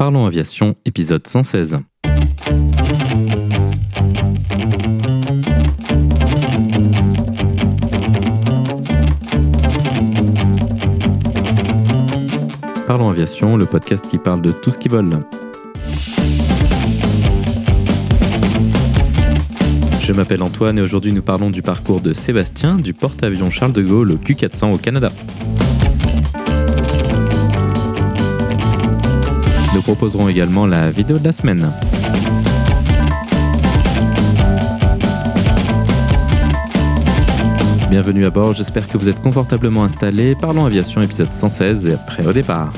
Parlons Aviation, épisode 116. Parlons Aviation, le podcast qui parle de tout ce qui vole. Je m'appelle Antoine et aujourd'hui nous parlons du parcours de Sébastien du porte-avions Charles de Gaulle au Q400 au Canada. Nous proposerons également la vidéo de la semaine. Bienvenue à bord, j'espère que vous êtes confortablement installés. Parlons aviation épisode 116 et prêt au départ.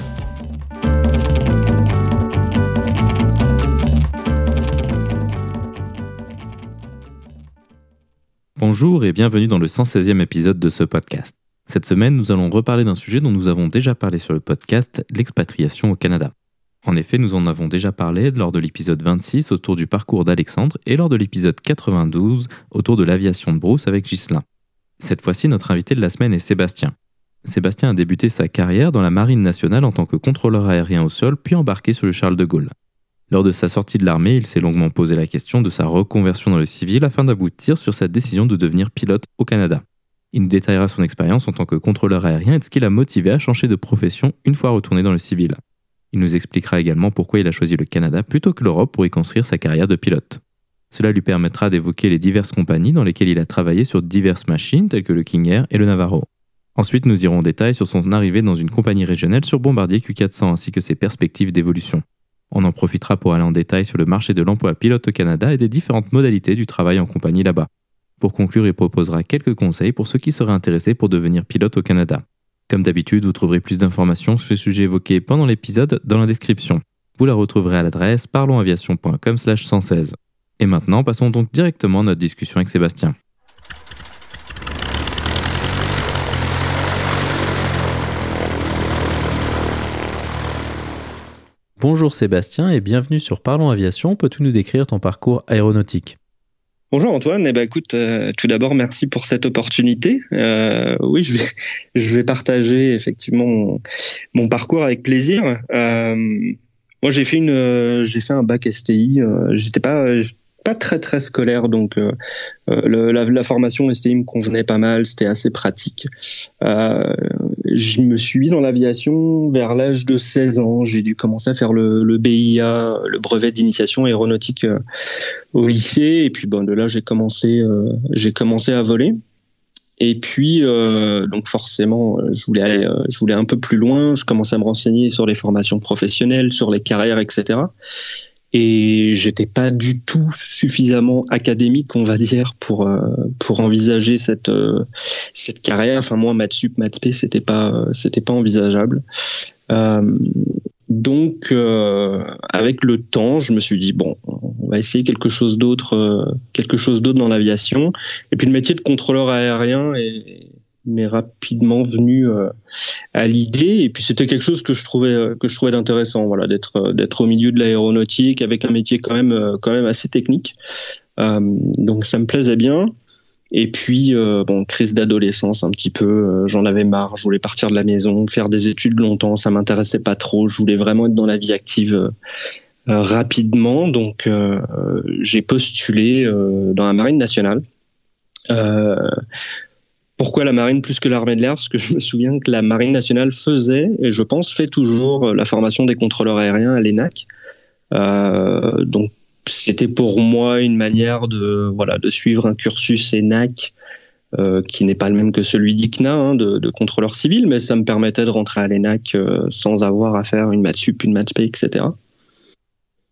Bonjour et bienvenue dans le 116e épisode de ce podcast. Cette semaine, nous allons reparler d'un sujet dont nous avons déjà parlé sur le podcast, l'expatriation au Canada. En effet, nous en avons déjà parlé lors de l'épisode 26 autour du parcours d'Alexandre et lors de l'épisode 92 autour de l'aviation de Bruce avec Ghislain. Cette fois-ci, notre invité de la semaine est Sébastien. Sébastien a débuté sa carrière dans la Marine nationale en tant que contrôleur aérien au sol, puis embarqué sur le Charles de Gaulle. Lors de sa sortie de l'armée, il s'est longuement posé la question de sa reconversion dans le civil afin d'aboutir sur sa décision de devenir pilote au Canada. Il nous détaillera son expérience en tant que contrôleur aérien et ce qui l'a motivé à changer de profession une fois retourné dans le civil. Il nous expliquera également pourquoi il a choisi le Canada plutôt que l'Europe pour y construire sa carrière de pilote. Cela lui permettra d'évoquer les diverses compagnies dans lesquelles il a travaillé sur diverses machines telles que le King Air et le Navarro. Ensuite, nous irons en détail sur son arrivée dans une compagnie régionale sur Bombardier Q400 ainsi que ses perspectives d'évolution. On en profitera pour aller en détail sur le marché de l'emploi pilote au Canada et des différentes modalités du travail en compagnie là-bas. Pour conclure, il proposera quelques conseils pour ceux qui seraient intéressés pour devenir pilote au Canada. Comme d'habitude, vous trouverez plus d'informations sur les sujets évoqués pendant l'épisode dans la description. Vous la retrouverez à l'adresse parlonsaviation.com 116. Et maintenant, passons donc directement à notre discussion avec Sébastien. Bonjour Sébastien et bienvenue sur Parlons Aviation. Peux-tu nous décrire ton parcours aéronautique? Bonjour Antoine, eh ben écoute, euh, tout d'abord merci pour cette opportunité. Euh, oui, je vais, je vais partager effectivement mon, parcours avec plaisir. Euh, moi, j'ai fait une, j'ai fait un bac STI. J'étais pas, pas très très scolaire, donc euh, euh, la, formation STI me convenait pas mal, c'était assez pratique. Euh, je me suis mis dans l'aviation vers l'âge de 16 ans. J'ai dû commencer à faire le, BIA, le brevet d'initiation aéronautique au lycée, et puis bon de là j'ai commencé, j'ai commencé à voler. Et puis, donc forcément, je voulais aller, je voulais un peu plus loin. Je commençais à me renseigner sur les formations professionnelles, sur les carrières, etc et j'étais pas du tout suffisamment académique on va dire pour euh, pour envisager cette euh, cette carrière. Enfin moi maths sup maths p c'était pas c'était pas envisageable. Euh, donc euh, avec le temps je me suis dit bon on va essayer quelque chose d'autre quelque chose d'autre dans l'aviation. Et puis le métier de contrôleur aérien est m'est rapidement venu euh, à l'idée. Et puis c'était quelque chose que je trouvais euh, que je trouvais d'intéressant voilà d'être euh, d'être au milieu de l'aéronautique avec un métier quand même quand même assez technique. Donc ça me plaisait bien. Et puis bon crise d'adolescence un petit peu j'en avais marre je voulais partir de la maison faire des études longtemps ça m'intéressait pas trop je voulais vraiment être dans la vie active rapidement. Donc j'ai postulé dans la marine nationale pourquoi la marine plus que l'armée de l'air Parce que je me souviens que la marine nationale faisait, et je pense fait toujours, euh, la formation des contrôleurs aériens à l'ENAC. Euh, donc c'était pour moi une manière de suivre un cursus ENAC euh, qui n'est pas le même que celui d'ICNA hein, de, contrôleur civil, mais ça me permettait de rentrer à l'ENAC sans avoir à faire une maths une maths etc.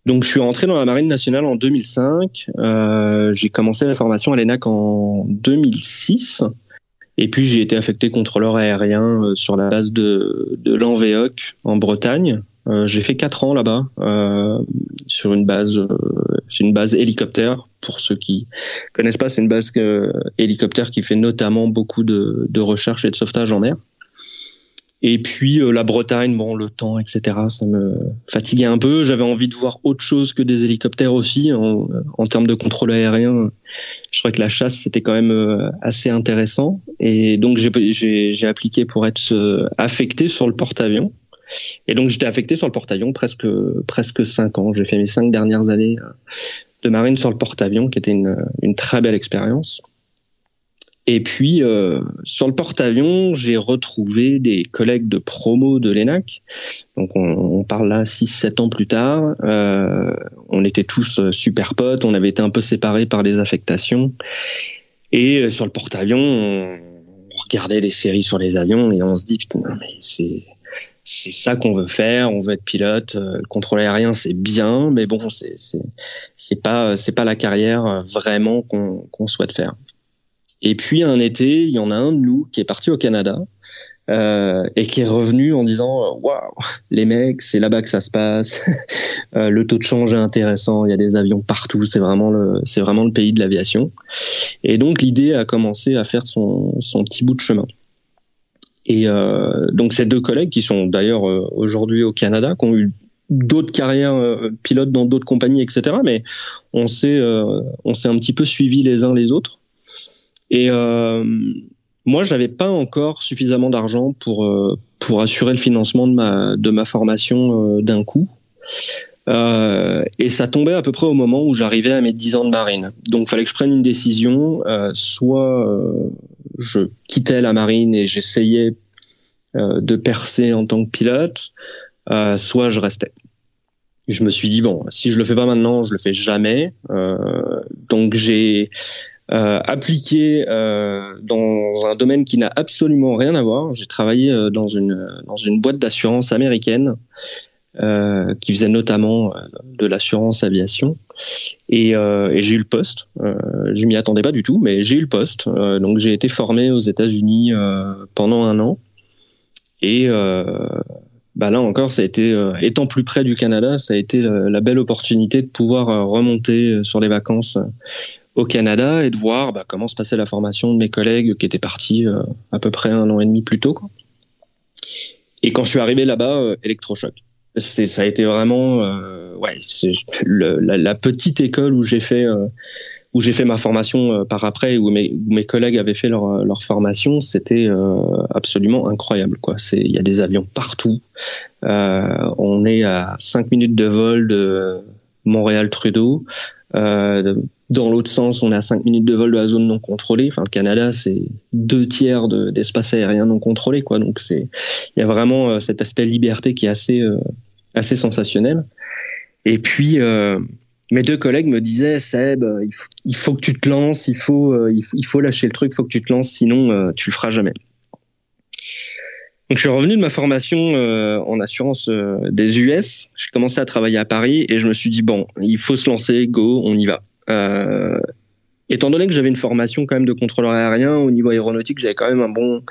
Donc je suis rentré dans la marine nationale en 2005. j'ai commencé la formation à l'ENAC en 2006. Et puis j'ai été affecté contrôleur aérien euh, sur la base de, de l'Anvéoc en Bretagne. Euh, j'ai fait quatre ans là-bas euh, sur une base, euh, une base hélicoptère. Pour ceux qui connaissent pas, c'est une base hélicoptère qui fait notamment beaucoup de, de recherche et de sauvetage en mer. Et puis euh, la Bretagne, bon, le temps, etc., ça me fatiguait un peu. J'avais envie de voir autre chose que des hélicoptères aussi. En, en termes de contrôle aérien, je trouvais que la chasse, c'était quand même euh, assez intéressant. Et donc j'ai appliqué pour être euh, affecté sur le porte-avions. Et donc j'étais affecté sur le porte-avions presque presque cinq ans. J'ai fait mes cinq dernières années de marine sur le porte-avions, qui était une, une très belle expérience. Et puis, euh, sur le porte-avions, j'ai retrouvé des collègues de promo de l'ENAC. Donc, on, on parle là 6-7 ans plus tard. Euh, on était tous euh, super potes. On avait été un peu séparés par les affectations. Et euh, sur le porte-avions, on regardait des séries sur les avions et on se dit, putain, mais c'est c'est ça qu'on veut faire. On veut être pilote. Euh, le contrôle aérien, c'est bien, mais bon, c'est pas pas la carrière vraiment qu'on qu'on souhaite faire. Et puis un été, il y en a un de nous qui est parti au Canada euh, et qui est revenu en disant waouh les mecs c'est là-bas que ça se passe. Euh, le taux de change est intéressant il y a des avions partout c'est vraiment le c'est vraiment le pays de l'aviation. Et donc l'idée a commencé à faire son, son petit bout de chemin. Et euh, donc ces deux collègues qui sont d'ailleurs euh, aujourd'hui au Canada qui ont eu d'autres carrières euh, pilotes dans d'autres compagnies etc mais on s'est euh, on s'est un petit peu suivis les uns les autres et euh, moi, j'avais pas encore suffisamment d'argent pour euh, pour assurer le financement de ma de ma formation euh, d'un coup. Euh, et ça tombait à peu près au moment où j'arrivais à mes 10 ans de marine. Donc, il fallait que je prenne une décision. Euh, soit euh, je quittais la marine et j'essayais de percer en tant que pilote, soit je restais. Je me suis dit bon, si je le fais pas maintenant, je le fais jamais. donc j'ai euh, appliqué euh, dans un domaine qui n'a absolument rien à voir. J'ai travaillé euh, dans une dans une boîte d'assurance américaine euh, qui faisait notamment euh, de l'assurance aviation et, j'ai eu le poste. je m'y attendais pas du tout, mais j'ai eu le poste. donc j'ai été formé aux États-Unis pendant un an et bah là encore, ça a été, étant plus près du Canada, ça a été la belle opportunité de pouvoir remonter sur les vacances au Canada et de voir bah, comment se passait la formation de mes collègues qui étaient partis euh, à peu près un an et demi plus tôt. Et quand je suis arrivé là-bas, euh, électrochoc. Ça a été vraiment, euh, ouais, la, petite école où j'ai fait, fait ma formation par après, où mes, où mes collègues avaient fait leur, formation, c'était absolument incroyable. Il y a des avions partout. on est à 5 minutes de vol de Montréal-Trudeau. Euh, dans l'autre sens, on est à 5 minutes de vol de la zone non contrôlée. Enfin, le Canada, c'est deux tiers d'espace aérien non contrôlé, quoi. Donc, c'est, il y a vraiment euh, cet aspect liberté qui est assez, euh, assez sensationnel. Et puis, euh, mes deux collègues me disaient, Seb, il faut, que tu te lances, il faut, il faut, il faut lâcher le truc, il faut que tu te lances, sinon tu le feras jamais. Donc, je suis revenu de ma formation euh, en assurance euh, des US. J'ai commencé à travailler à Paris et je me suis dit bon, il faut se lancer, go, on y va. Euh, étant donné que j'avais une formation quand même de contrôleur aérien au niveau aéronautique, j'avais quand même un bon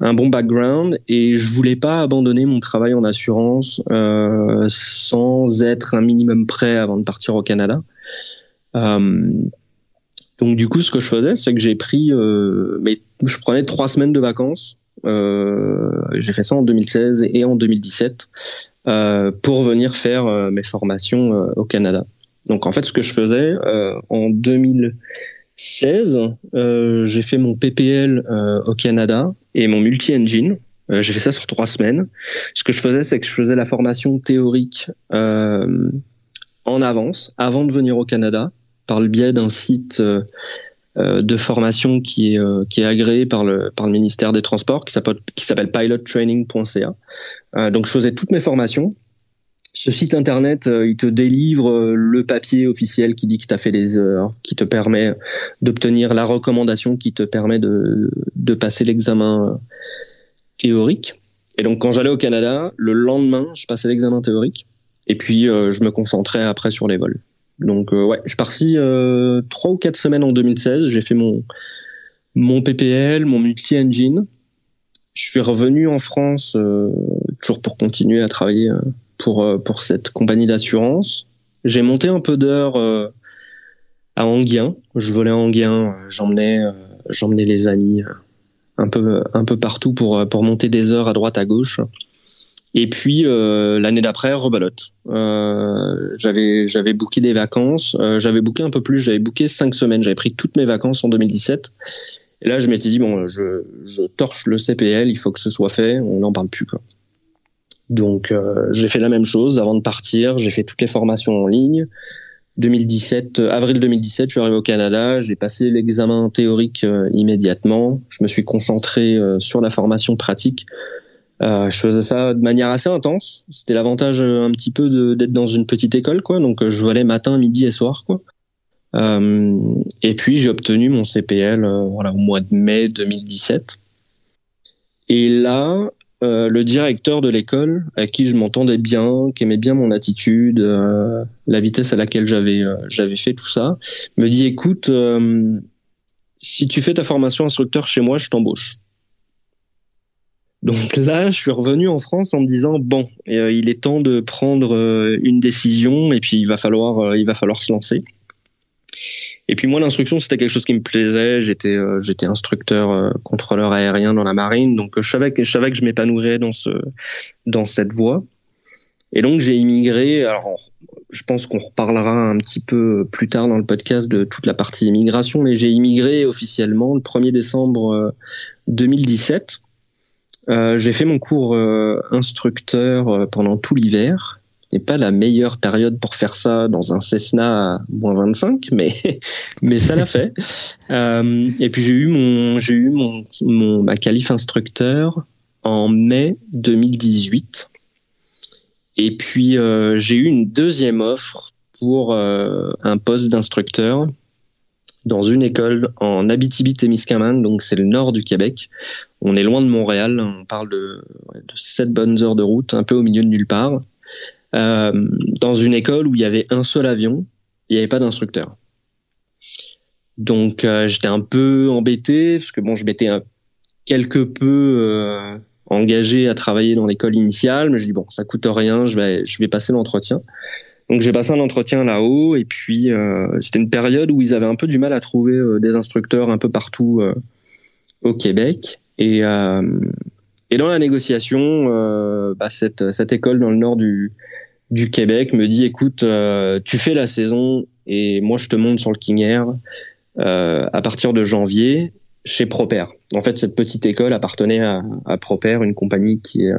un bon background et je voulais pas abandonner mon travail en assurance euh, sans être un minimum prêt avant de partir au Canada. Euh, donc du coup, ce que je faisais, c'est que j'ai pris, euh, mais je prenais trois semaines de vacances. Euh, j'ai fait ça en 2016 et en 2017 euh, pour venir faire mes formations au Canada. Donc en fait, ce que je faisais euh, en 2016, euh, j'ai fait mon PPL euh, au Canada et mon multi-engine. Euh, j'ai fait ça sur trois semaines. Ce que je faisais, c'est que je faisais la formation théorique euh, en avance, avant de venir au Canada, par le biais d'un site de formation qui est qui est agréé par le par le ministère des Transports, qui s'appelle pilottraining.ca. donc je faisais toutes mes formations ce site internet, euh, il te délivre euh, le papier officiel qui dit que tu as fait des heures, qui te permet d'obtenir la recommandation qui te permet de, de passer l'examen euh, théorique. Et donc quand j'allais au Canada, le lendemain, je passais l'examen théorique et puis je me concentrais après sur les vols. Donc ouais, je suis parti trois ou quatre semaines en 2016. J'ai fait mon mon PPL, mon multi-engine. Je suis revenu en France toujours pour continuer à travailler pour, euh, pour cette compagnie d'assurance. J'ai monté un peu d'heures euh, à Anguien. Je volais à Anguien, euh, j'emmenais, j'emmenais les amis un peu, un peu partout pour, pour monter des heures à droite, à gauche. Et puis l'année d'après, rebalote. Euh, j'avais j'avais booké des vacances. j'avais booké un peu plus. J'avais booké cinq semaines. J'avais pris toutes mes vacances en 2017. Et là, je m'étais dit bon, je, je torche le CPL. Il faut que ce soit fait. On n'en parle plus quoi. Donc j'ai fait la même chose avant de partir. J'ai fait toutes les formations en ligne. 2017, avril 2017, je suis arrivé au Canada. J'ai passé l'examen théorique immédiatement. Je me suis concentré sur la formation pratique euh, je faisais ça de manière assez intense. C'était l'avantage euh, un petit peu d'être dans une petite école, quoi. Donc euh, je volais matin, midi et soir, quoi. Et puis j'ai obtenu mon CPL voilà au mois de mai 2017. Et là, le directeur de l'école, avec qui je m'entendais bien, qui aimait bien mon attitude, la vitesse à laquelle j'avais j'avais fait tout ça, me dit écoute, si tu fais ta formation instructeur chez moi, je t'embauche. Donc là, je suis revenu en France en me disant bon, euh, il est temps de prendre euh, une décision et puis il va falloir, euh, il va falloir se lancer. Et puis moi, l'instruction, c'était quelque chose qui me plaisait. J'étais, j'étais instructeur, contrôleur aérien dans la marine, donc je savais que je savais que je m'épanouirais dans ce, dans cette voie. Et donc j'ai immigré. Alors, je pense qu'on reparlera un petit peu plus tard dans le podcast de toute la partie immigration, mais j'ai immigré officiellement le 1er décembre 2017 euh, j'ai fait mon cours euh, instructeur euh, pendant tout l'hiver. n'est pas la meilleure période pour faire ça dans un Cessna à moins 25, mais mais ça l'a fait. Euh, et puis j'ai eu mon j'ai eu mon, mon ma qualif instructeur en mai 2018. Et puis euh, j'ai eu une deuxième offre pour un poste d'instructeur dans une école en Abitibi-Témiscamingue, donc c'est le nord du Québec. On est loin de Montréal, on parle de, de 7 bonnes heures de route, un peu au milieu de nulle part. Euh, dans une école où il y avait un seul avion, il n'y avait pas d'instructeur. Donc euh, j'étais un peu embêté parce que bon, je m'étais quelque peu euh, engagé à travailler dans l'école initiale, mais je dis bon, ça coûte rien, je vais passer l'entretien. Donc j'ai passé un entretien là-haut et puis euh, c'était une période où ils avaient un peu du mal à trouver euh, des instructeurs un peu partout euh, au Québec et et dans la négociation, bah, cette cette école dans le nord du du Québec me dit écoute, tu fais la saison et moi je te monte sur le King Air à partir de janvier chez Proper. En fait, cette petite école appartenait à, à Proper, une compagnie qui est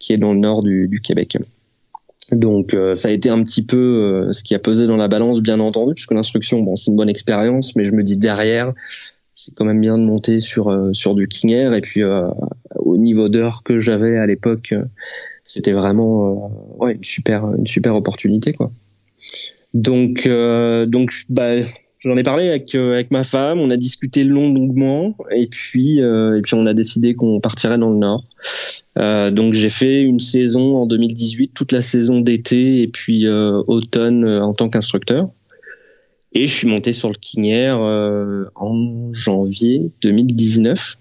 qui est dans le nord du, du Québec. Donc euh, ça a été un petit peu euh, ce qui a pesé dans la balance, bien entendu, puisque l'instruction, bon, c'est une bonne expérience, mais je me dis derrière, c'est quand même bien de monter sur euh, sur du King Air et puis au niveau d'heure que j'avais à l'époque, c'était vraiment ouais, une super une super opportunité quoi. Donc donc bah J'en ai parlé avec euh, avec ma femme, on a discuté longuement et puis euh, et puis on a décidé qu'on partirait dans le nord. Euh, donc j'ai fait une saison en 2018, toute la saison d'été et puis automne en tant qu'instructeur. Et je suis monté sur le Air en janvier 2019.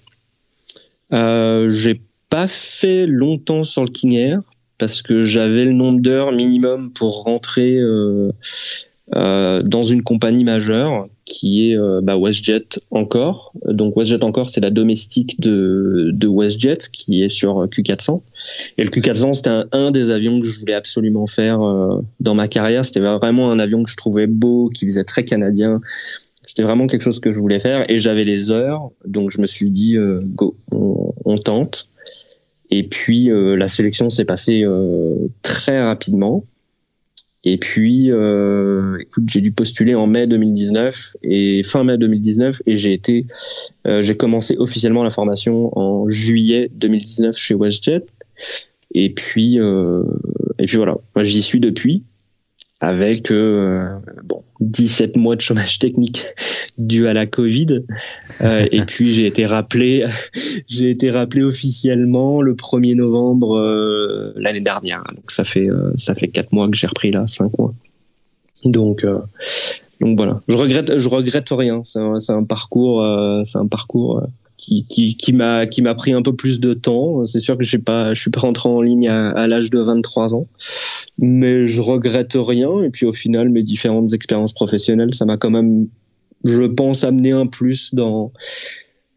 j'ai pas fait longtemps sur le Air parce que j'avais le nombre d'heures minimum pour rentrer dans une compagnie majeure qui est euh, bah, WestJet encore. Donc WestJet encore, c'est la domestique de, de WestJet qui est sur Q400. Et le Q400, c'était un, des avions que je voulais absolument faire euh, dans ma carrière. C'était vraiment un avion que je trouvais beau, qui faisait très canadien. C'était vraiment quelque chose que je voulais faire et j'avais les heures, donc je me suis dit go, on, on, tente. Et puis la sélection s'est passée très rapidement. Et puis, euh, écoute, j'ai dû postuler en mai 2019 et fin mai 2019 et j'ai été, euh, j'ai commencé officiellement la formation en juillet 2019 chez WestJet. Et puis, euh, et puis voilà, moi j'y suis depuis avec euh, bon 17 mois de chômage technique dû à la Covid. Euh, et puis j'ai été rappelé, j'ai été rappelé officiellement le 1er novembre euh, l'année dernière. Donc ça fait ça fait quatre mois que j'ai repris là, cinq mois. Donc donc voilà, je regrette je regrette rien. C'est un, un, parcours c'est un parcours qui, m'a qui m'a pris un peu plus de temps. C'est sûr que j'ai pas je suis pas rentré en ligne à, l'âge de 23 ans, mais je regrette rien. Et puis au final, mes différentes expériences professionnelles, ça m'a quand même, je pense, amené un plus dans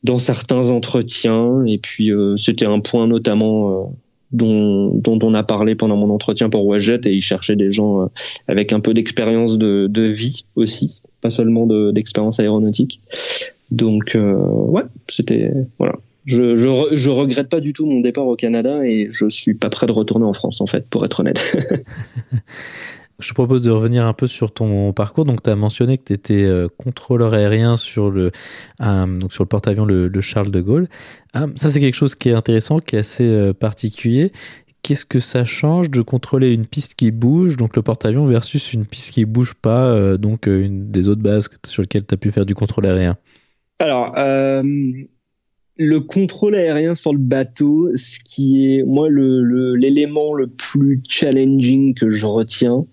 dans certains entretiens. Et puis euh, c'était un point notamment euh, dont, dont on a parlé pendant mon entretien pour Wajet et il cherchait des gens euh, avec un peu d'expérience de, de vie aussi, pas seulement d'expérience aéronautique. Donc ouais, c'était voilà Je, je, je, regrette pas du tout mon départ au Canada et je suis pas prêt de retourner en France en fait, pour être honnête. je te propose de revenir un peu sur ton parcours. Donc, tu as mentionné que tu étais euh, contrôleur aérien sur le, euh, le porte-avions le, Charles de Gaulle. Ah, ça, c'est quelque chose qui est intéressant, qui est assez particulier. Qu'est-ce que ça change de contrôler une piste qui bouge, donc le porte-avions, versus une piste qui bouge pas, donc une des autres bases sur lesquelles tu as pu faire du contrôle aérien? Alors, le contrôle aérien sur le bateau, ce qui est moi le l'élément le, plus challenging que je retiens,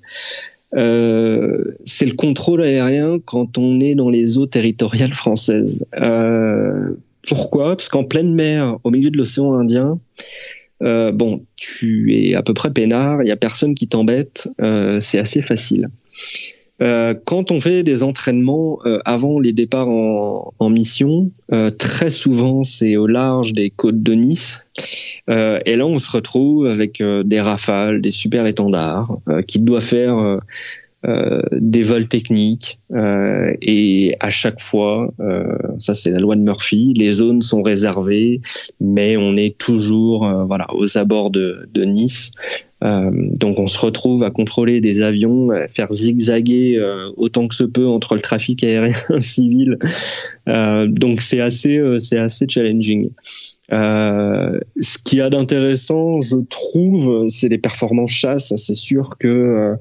euh, c'est le contrôle aérien quand on est dans les eaux territoriales françaises. Euh, pourquoi? Parce qu'en pleine mer, au milieu de l'océan Indien, euh, bon, tu es à peu près peinard, il y a personne qui t'embête, euh, c'est assez facile. Euh, quand on fait des entraînements euh, avant les départs en, en mission, euh, très souvent c'est au large des côtes de Nice. et là, on se retrouve avec des rafales, des super étendards, qui doivent faire des vols techniques. et à chaque fois, ça c'est la loi de Murphy, les zones sont réservées, mais on est toujours voilà aux abords de, de Nice. Euh, donc on se retrouve à contrôler des avions, faire zigzaguer euh, autant que se peut entre le trafic aérien civil. Euh, donc c'est assez, c'est assez challenging. ce qu'il y a d'intéressant, je trouve, c'est les performances chasse. C'est sûr que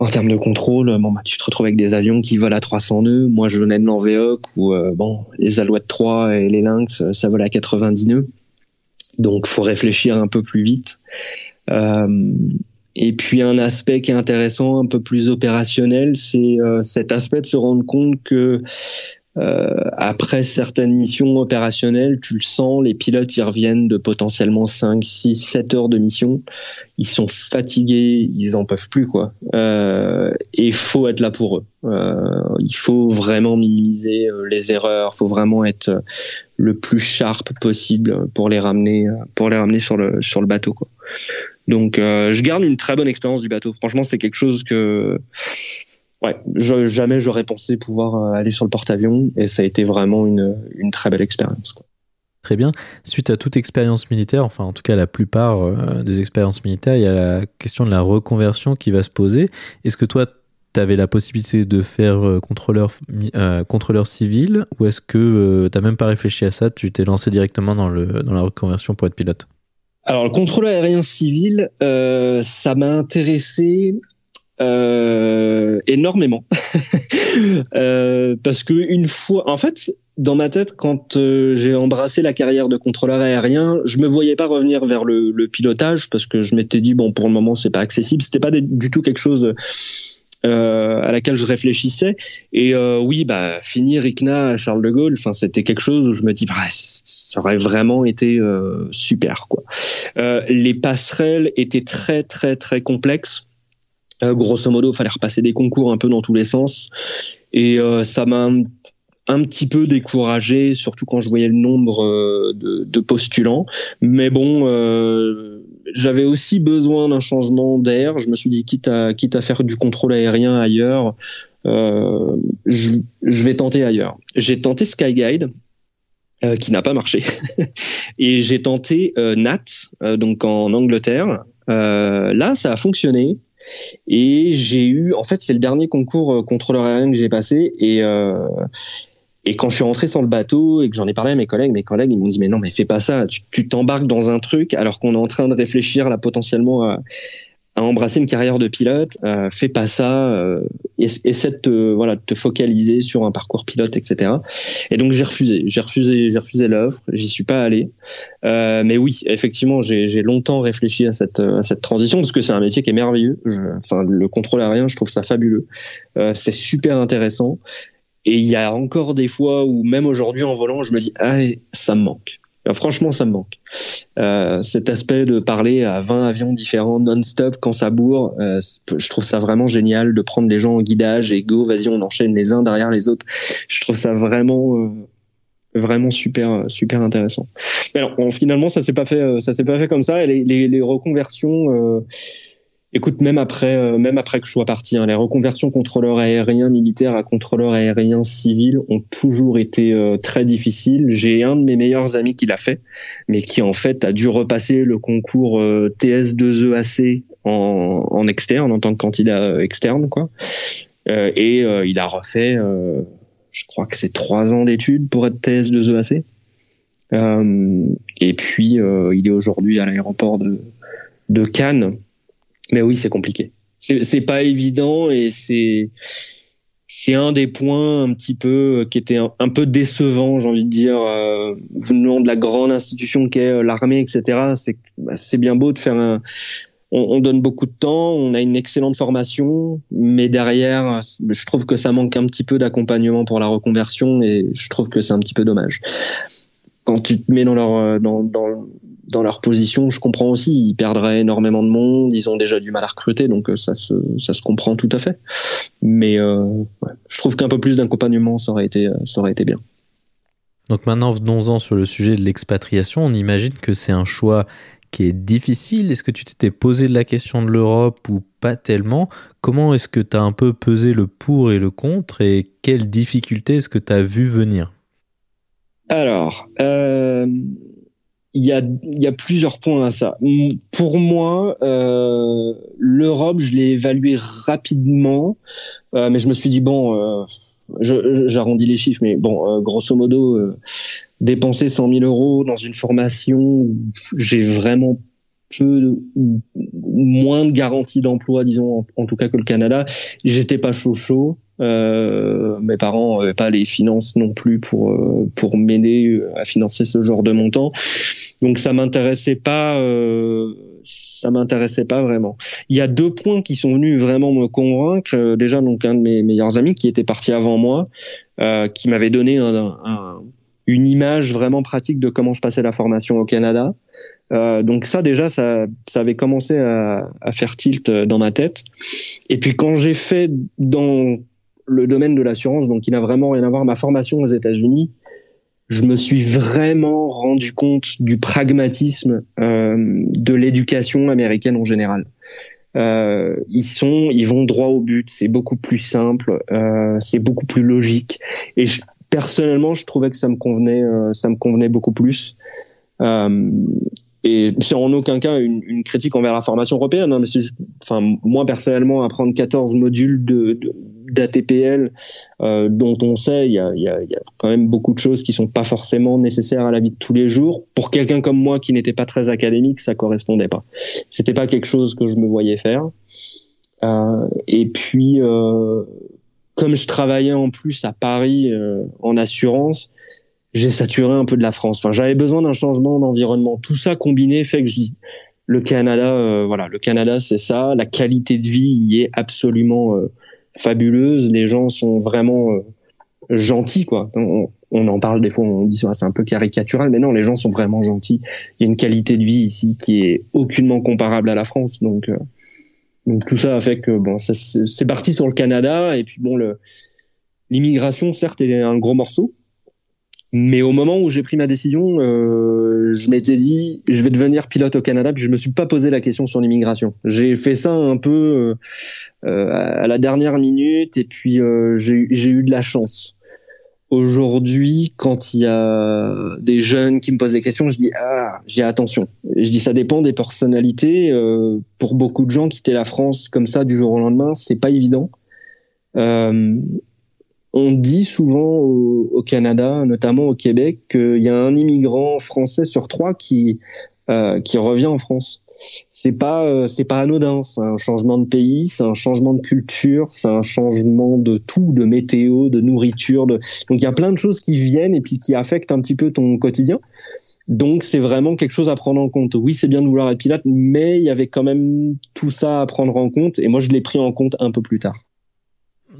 en termes de contrôle, bon, bah, tu te retrouves avec des avions qui volent à 300 nœuds. Moi, je venais de l'Envéoc où bon, les Alouettes 3 et les Lynx, ça vole à 90 nœuds. Donc, faut réfléchir un peu plus vite. Euh, et puis un aspect qui est intéressant, un peu plus opérationnel, c'est euh, cet aspect de se rendre compte que euh, après certaines missions opérationnelles, tu le sens, les pilotes y reviennent de potentiellement 5, 6, 7 heures de mission. Ils sont fatigués, ils en peuvent plus quoi. Euh, et faut être là pour eux. Il faut vraiment minimiser les erreurs, il faut vraiment être le plus sharp possible pour les ramener, pour les ramener sur le sur le bateau quoi. Donc, euh, je garde une très bonne expérience du bateau. Franchement, c'est quelque chose que, ouais, jamais j'aurais pensé pouvoir euh, aller sur le porte-avions et ça a été vraiment une, très belle expérience. Très bien. Suite à toute expérience militaire, enfin en tout cas la plupart euh, des expériences militaires, il y a la question de la reconversion qui va se poser. Est-ce que toi, tu avais la possibilité de faire contrôleur, civil? Ou est-ce que tu n'as même pas réfléchi à ça, tu t'es lancé directement dans la reconversion pour être pilote? Alors le contrôle aérien civil, euh, ça m'a intéressé euh, énormément. Euh, parce que une fois, en fait, dans ma tête, quand j'ai embrassé la carrière de contrôleur aérien, je me voyais pas revenir vers le, le pilotage parce que je m'étais dit bon pour le moment c'est pas accessible, c'était pas du tout quelque chose euh, à laquelle je réfléchissais. Et euh, oui, bah finir ICNA à Charles de Gaulle, enfin c'était quelque chose où je me dis, bah, ça aurait vraiment été euh, super quoi. les passerelles étaient très très très complexes. grosso modo, fallait repasser des concours un peu dans tous les sens. Et ça m'a un petit peu découragé, surtout quand je voyais le nombre de, de postulants. Mais bon, euh, j'avais aussi besoin d'un changement d'air. Je me suis dit, quitte à, faire du contrôle aérien ailleurs, euh, je, vais tenter ailleurs. J'ai tenté Skyguide. Euh, qui n'a pas marché et j'ai tenté euh, Nat euh, donc en Angleterre là ça a fonctionné et j'ai eu en fait c'est le dernier concours contrôleur aérien que j'ai passé et et quand je suis rentré sur le bateau et que j'en ai parlé à mes collègues, mes collègues ils m'ont dit mais non mais fais pas ça, tu t'embarques dans un truc alors qu'on est en train de réfléchir là potentiellement à, à embrasser une carrière de pilote, euh, fais pas ça, euh, essaie de te, voilà, de te focaliser sur un parcours pilote, etc. Et donc j'ai refusé, j'ai refusé, j'ai refusé l'offre, j'y suis pas allé. Euh, mais oui, effectivement, j'ai longtemps réfléchi à cette, à cette transition parce que c'est un métier qui est merveilleux. Je, enfin, le contrôle aérien, je trouve ça fabuleux. Euh, c'est super intéressant. Et il y a encore des fois où même aujourd'hui en volant, je me dis ah ça me manque. franchement, ça me manque. Euh, cet aspect de parler à 20 avions différents non-stop quand ça bourre, euh, je trouve ça vraiment génial de prendre les gens en guidage et go, vas-y, on enchaîne les uns derrière les autres. Je trouve ça vraiment euh, vraiment super super intéressant. Mais alors, finalement, ça s'est pas fait ça s'est pas fait comme ça. Et les, les, les reconversions Écoute, même après, euh, même après que je sois parti, hein, les reconversions contrôleurs aériens militaires à contrôleurs aériens civils ont toujours été euh, très difficiles. J'ai un de mes meilleurs amis qui l'a fait, mais qui en fait a dû repasser le concours euh, TS2EAC en, en externe, en tant que candidat externe, quoi. et il a refait, je crois que c'est trois ans d'études pour être TS2EAC. et puis, il est aujourd'hui à l'aéroport de, de Cannes mais oui, c'est compliqué. C'est pas évident et c'est c'est un des points un petit peu qui était un, peu décevant, j'ai envie de dire, euh, venant de la grande institution qu'est euh, l'armée, etc. C'est bah, bien beau de faire un on, on, donne beaucoup de temps, on a une excellente formation, mais derrière, je trouve que ça manque un petit peu d'accompagnement pour la reconversion et je trouve que c'est un petit peu dommage. Quand tu te mets dans leur euh, dans, dans, dans leur position, je comprends aussi. Ils perdraient énormément de monde, ils ont déjà du mal à recruter, donc euh, ça se, ça se comprend tout à fait. Mais euh, ouais, je trouve qu'un peu plus d'accompagnement, ça aurait été, euh, ça aurait été bien. Donc maintenant, venons-en sur le sujet de l'expatriation. On imagine que c'est un choix qui est difficile. Est-ce que tu t'étais posé la question de l'Europe ou pas tellement? Comment est-ce que tu as un peu pesé le pour et le contre et quelles difficultés est-ce que tu as vu venir? Alors, euh, il y a, plusieurs points à ça. Pour moi, euh, l'Europe, je l'ai évalué rapidement, euh, mais je me suis dit bon, euh, j'arrondis les chiffres, mais bon, grosso modo, dépenser 100 000 euros dans une formation, j'ai vraiment peu moins de garantie d'emploi, disons, en, tout cas que le Canada. J'étais pas chaud chaud. Euh, mes parents n'avaient pas les finances non plus pour euh, pour m'aider à financer ce genre de montant. Donc ça m'intéressait pas. Euh, ça m'intéressait pas vraiment. Il y a deux points qui sont venus vraiment me convaincre. Euh, déjà, donc un de mes meilleurs amis qui était parti avant moi, euh, qui m'avait donné un, un, une image vraiment pratique de comment je passais la formation au Canada. Euh, donc ça déjà, ça, ça avait commencé à, à, faire tilt dans ma tête. Et puis quand j'ai fait dans le domaine de l'assurance, donc il n'a vraiment rien à voir ma formation aux États-Unis, je me suis vraiment rendu compte du pragmatisme euh, de l'éducation américaine en général. Euh, ils sont, ils vont droit au but. C'est beaucoup plus simple, euh, c'est beaucoup plus logique. Et personnellement, je trouvais que ça me convenait, ça me convenait beaucoup plus. Et c'est en aucun cas une, critique envers la formation européenne, hein, moi personnellement apprendre 14 modules de, d'ATPL euh, dont on sait il y a, quand même beaucoup de choses qui sont pas forcément nécessaires à la vie de tous les jours. Pour quelqu'un comme moi qui n'était pas très académique, ça correspondait pas. C'était pas quelque chose que je me voyais faire. Euh, et puis euh, comme je travaillais en plus à Paris en assurance, j'ai saturé un peu de la France. Enfin, j'avais besoin d'un changement d'environnement. Tout ça combiné fait que je dis le Canada, euh, voilà, le Canada, c'est ça. La qualité de vie y est absolument euh, fabuleuse. Les gens sont vraiment euh, gentils, quoi. On, en parle des fois, on dit ça, c'est un peu caricatural, mais non, les gens sont vraiment gentils. Il y a une qualité de vie ici qui est aucunement comparable à la France, donc. Donc tout ça a fait que bon, c'est parti sur le Canada et puis bon l'immigration certes est un gros morceau, mais au moment où j'ai pris ma décision, euh, je m'étais dit je vais devenir pilote au Canada puis je me suis pas posé la question sur l'immigration. J'ai fait ça un peu euh, à la dernière minute et puis euh, j'ai eu de la chance aujourd'hui, quand il y a des jeunes qui me posent des questions, je dis ah, j'ai attention. Je dis ça dépend des personnalités. Euh, pour beaucoup de gens, quitter la France comme ça du jour au lendemain, c'est pas évident. Euh, on dit souvent au, au, Canada, notamment au Québec, qu'il y a un immigrant français sur trois qui euh, qui revient en France c'est pas euh, c'est pas anodin. C'est un changement de pays, c'est un changement de culture, c'est un changement de tout, de météo, de nourriture. De... Donc il y a plein de choses qui viennent et puis qui affectent un petit peu ton quotidien. Donc c'est vraiment quelque chose à prendre en compte. Oui, c'est bien de vouloir être pilote, mais il y avait quand même tout ça à prendre en compte. Et moi, je l'ai pris en compte un peu plus tard.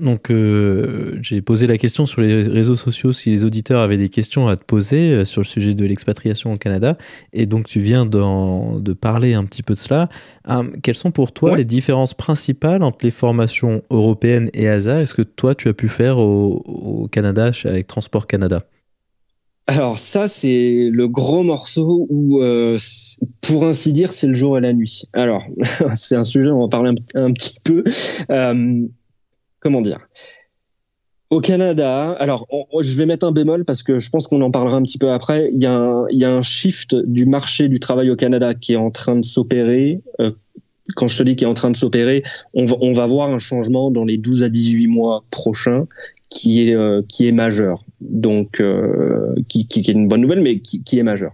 Donc, euh, j'ai posé la question sur les réseaux sociaux si les auditeurs avaient des questions à te poser euh, sur le sujet de l'expatriation au Canada. Et donc, tu viens de parler un petit peu de cela. Euh, quelles sont pour toi ouais. les différences principales entre les formations européennes et ASA Est-ce que toi, tu as pu faire au, au Canada avec Transport Canada? Alors ça, c'est le gros morceau où, euh, pour ainsi dire, c'est le jour et la nuit. Alors, c'est un sujet, on va en parler un, petit peu. Euh, comment dire? Au Canada, alors je vais mettre un bémol parce que je pense qu'on en parlera un petit peu après. Il y, a un, il y a un shift du marché du travail au Canada qui est en train de s'opérer. Euh, quand je te dis qu'il est en train de s'opérer, on va, on va voir un changement dans les 12 à 18 mois prochains qui est euh, qui est majeur. Donc euh, qui, est une bonne nouvelle, mais qui, qui, est majeur.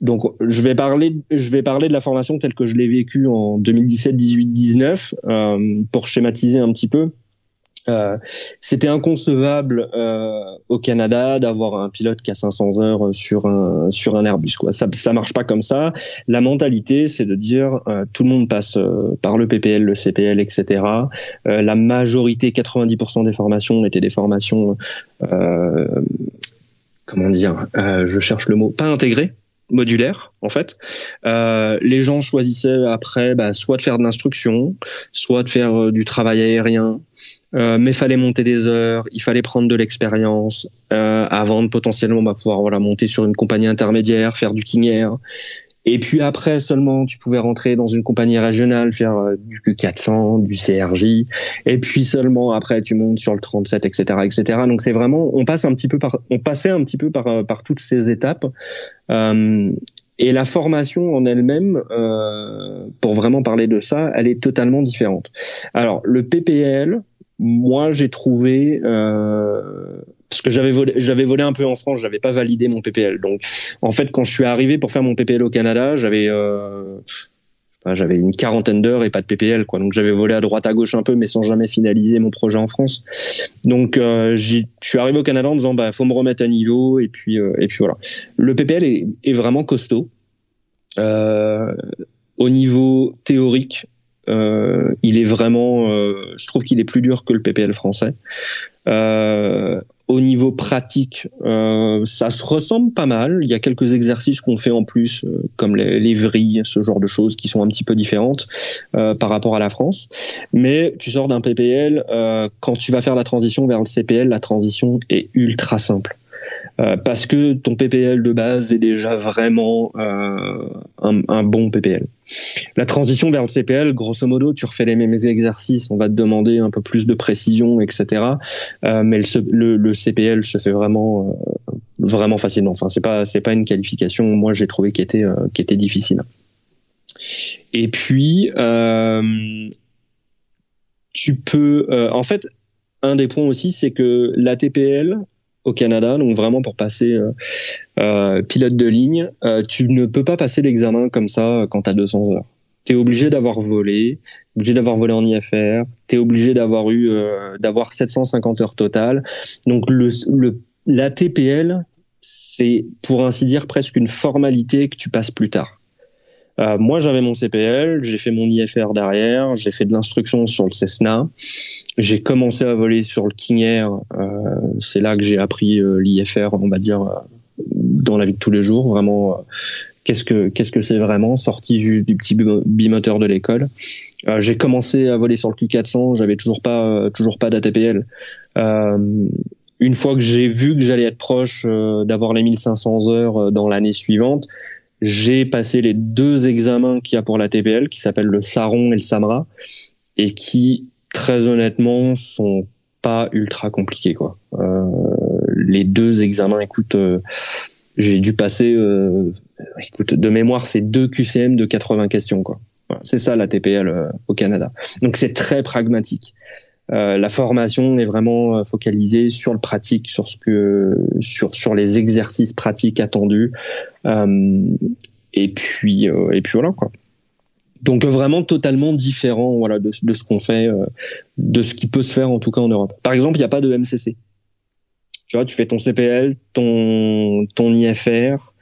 Donc je vais parler je vais parler de la formation telle que je l'ai vécue en 2017, 18, 19 euh, pour schématiser un petit peu. Euh, c'était inconcevable euh, au Canada d'avoir un pilote qui a 500 heures sur un sur un Airbus quoi. Ça ça marche pas comme ça. La mentalité c'est de dire euh, tout le monde passe par le PPL, le CPL, etc. la majorité, 90% des formations étaient des formations comment dire, je cherche le mot, pas intégrées modulaire en fait. Euh, les gens choisissaient après bah, soit de faire de l'instruction, soit de faire euh, du travail aérien, euh, mais fallait monter des heures, il fallait prendre de l'expérience euh, avant de potentiellement bah, pouvoir voilà monter sur une compagnie intermédiaire, faire du king air. Et puis après seulement, tu pouvais rentrer dans une compagnie régionale, faire euh, du Q400, du CRJ. Et puis seulement après, tu montes sur le 37, etc., etc. Donc c'est vraiment, on passe un petit peu par, on passait un petit peu par euh, par toutes ces étapes. Euh, et la formation en elle-même, pour vraiment parler de ça, elle est totalement différente. Alors le PPL, moi j'ai trouvé euh, parce que j'avais volé, j'avais volé un peu en France, j'avais pas validé mon PPL. Donc, en fait, quand je suis arrivé pour faire mon PPL au Canada, j'avais, euh, j'avais une quarantaine d'heures et pas de PPL, quoi. Donc, j'avais volé à droite à gauche un peu, mais sans jamais finaliser mon projet en France. Donc, euh, je suis arrivé au Canada en disant, bah, faut me remettre à niveau, et puis, euh, et puis voilà. Le PPL est, est vraiment costaud. Euh, au niveau théorique, euh, il est vraiment, euh, je trouve qu'il est plus dur que le PPL français. Euh, au niveau pratique, ça se ressemble pas mal. Il y a quelques exercices qu'on fait en plus, comme les, les, vrilles, ce genre de choses qui sont un petit peu différentes par rapport à la France. Mais tu sors d'un PPL, quand tu vas faire la transition vers le CPL, la transition est ultra simple. Euh, parce que ton PPL de base est déjà vraiment euh, un, bon PPL. La transition vers le CPL, grosso modo, tu refais les mêmes exercices, on va te demander un peu plus de précision, etc. Euh, mais le, CPL se fait vraiment, vraiment facilement. Enfin, c'est pas, c'est pas une qualification. Moi, j'ai trouvé qui était, qui était difficile. Et puis, tu peux, en fait, un des points aussi, c'est que la TPL, au Canada, donc vraiment pour passer euh, euh, pilote de ligne, euh, tu ne peux pas passer l'examen comme ça quand tu as 200 heures. Tu es obligé d'avoir volé, obligé d'avoir volé en IFR, tu es obligé d'avoir eu d'avoir 750 heures totales. Donc le, le la TPL, c'est pour ainsi dire presque une formalité que tu passes plus tard. Euh, moi, j'avais mon CPL, j'ai fait mon IFR derrière, j'ai fait de l'instruction sur le Cessna, j'ai commencé à voler sur le King Air. Euh, c'est là que j'ai appris euh, l'IFR, on va dire, euh, dans la vie de tous les jours, vraiment. Qu'est-ce que qu'est-ce que c'est vraiment? Sorti juste du petit bimoteur de l'école. j'ai commencé à voler sur le Q400, j'avais toujours pas toujours pas d'ATPL. une fois que j'ai vu que j'allais être proche d'avoir les 1500 heures dans l'année suivante, j'ai passé les deux examens qu'il y a pour la TPL, qui s'appellent le Saron et le Samra, et qui, très honnêtement, sont pas ultra compliqués. Quoi. Euh, les deux examens, écoute, euh, j'ai dû passer, euh, écoute, de mémoire, c'est deux QCM de 80 questions. quoi. C'est ça la TPL euh, au Canada. Donc c'est très pragmatique. Euh, la formation est vraiment euh, focalisée sur le pratique, sur ce que, sur sur les exercices pratiques attendus, euh, et puis et puis voilà quoi. Donc vraiment totalement différent voilà de, de ce qu'on fait, de ce qui peut se faire en tout cas en Europe. Par exemple, il n'y a pas de MCC. Tu vois, tu fais ton CPL, ton ton IFR,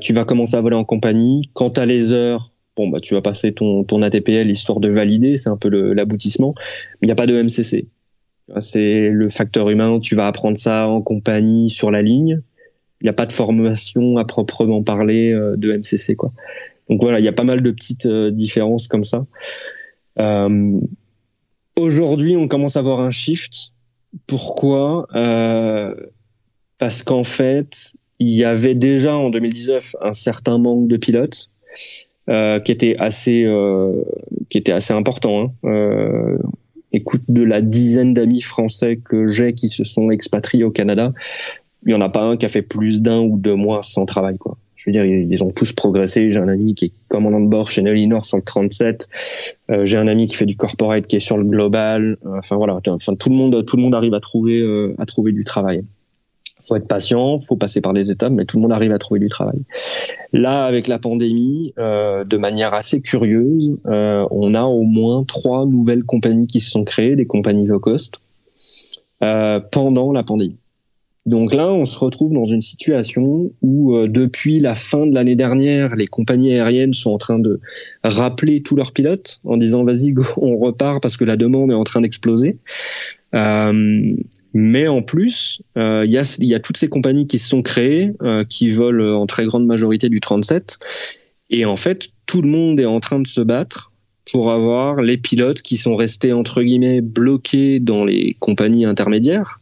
tu vas commencer à voler en compagnie. Quand tu as les heures bon bah tu vas passer ton, ton ATPL histoire de valider, c'est un peu l'aboutissement. Il n'y a pas de MCC. C'est le facteur humain, tu vas apprendre ça en compagnie sur la ligne. Il n'y a pas de formation à proprement parler euh, de MCC quoi. Donc voilà, il y a pas mal de petites euh, différences comme ça. Euh, Aujourd'hui, on commence à avoir un shift. Pourquoi? Parce qu'en fait, il y avait déjà en 2019 un certain manque de pilotes euh, qui était assez euh, qui était assez important. Hein. Euh, écoute, de la dizaine d'amis français que j'ai qui se sont expatriés au Canada, il y en a pas un qui a fait plus d'un ou deux mois sans travail, quoi. Je veux dire, ils ont tous progressé. J'ai un ami qui est commandant de bord chez Nelly sur le 37. Euh, j'ai un ami qui fait du corporate qui est sur le global. Enfin voilà, enfin tout le monde, tout le monde arrive à trouver, euh, à trouver du travail faut être patient, faut passer par des étapes, mais tout le monde arrive à trouver du travail. Là, avec la pandémie, euh, de manière assez curieuse, euh, on a au moins trois nouvelles compagnies qui se sont créées, des compagnies low cost, euh, pendant la pandémie. Donc là, on se retrouve dans une situation où depuis la fin de l'année dernière, les compagnies aériennes sont en train de rappeler tous leurs pilotes en disant vas-y, on repart parce que la demande est en train d'exploser. Euh, mais en plus, euh, il y, a, y, a, toutes ces compagnies qui se sont créées, euh, qui volent en très grande majorité du 37. Et en fait, tout le monde est en train de se battre pour avoir les pilotes qui sont restés entre guillemets bloqués dans les compagnies intermédiaires.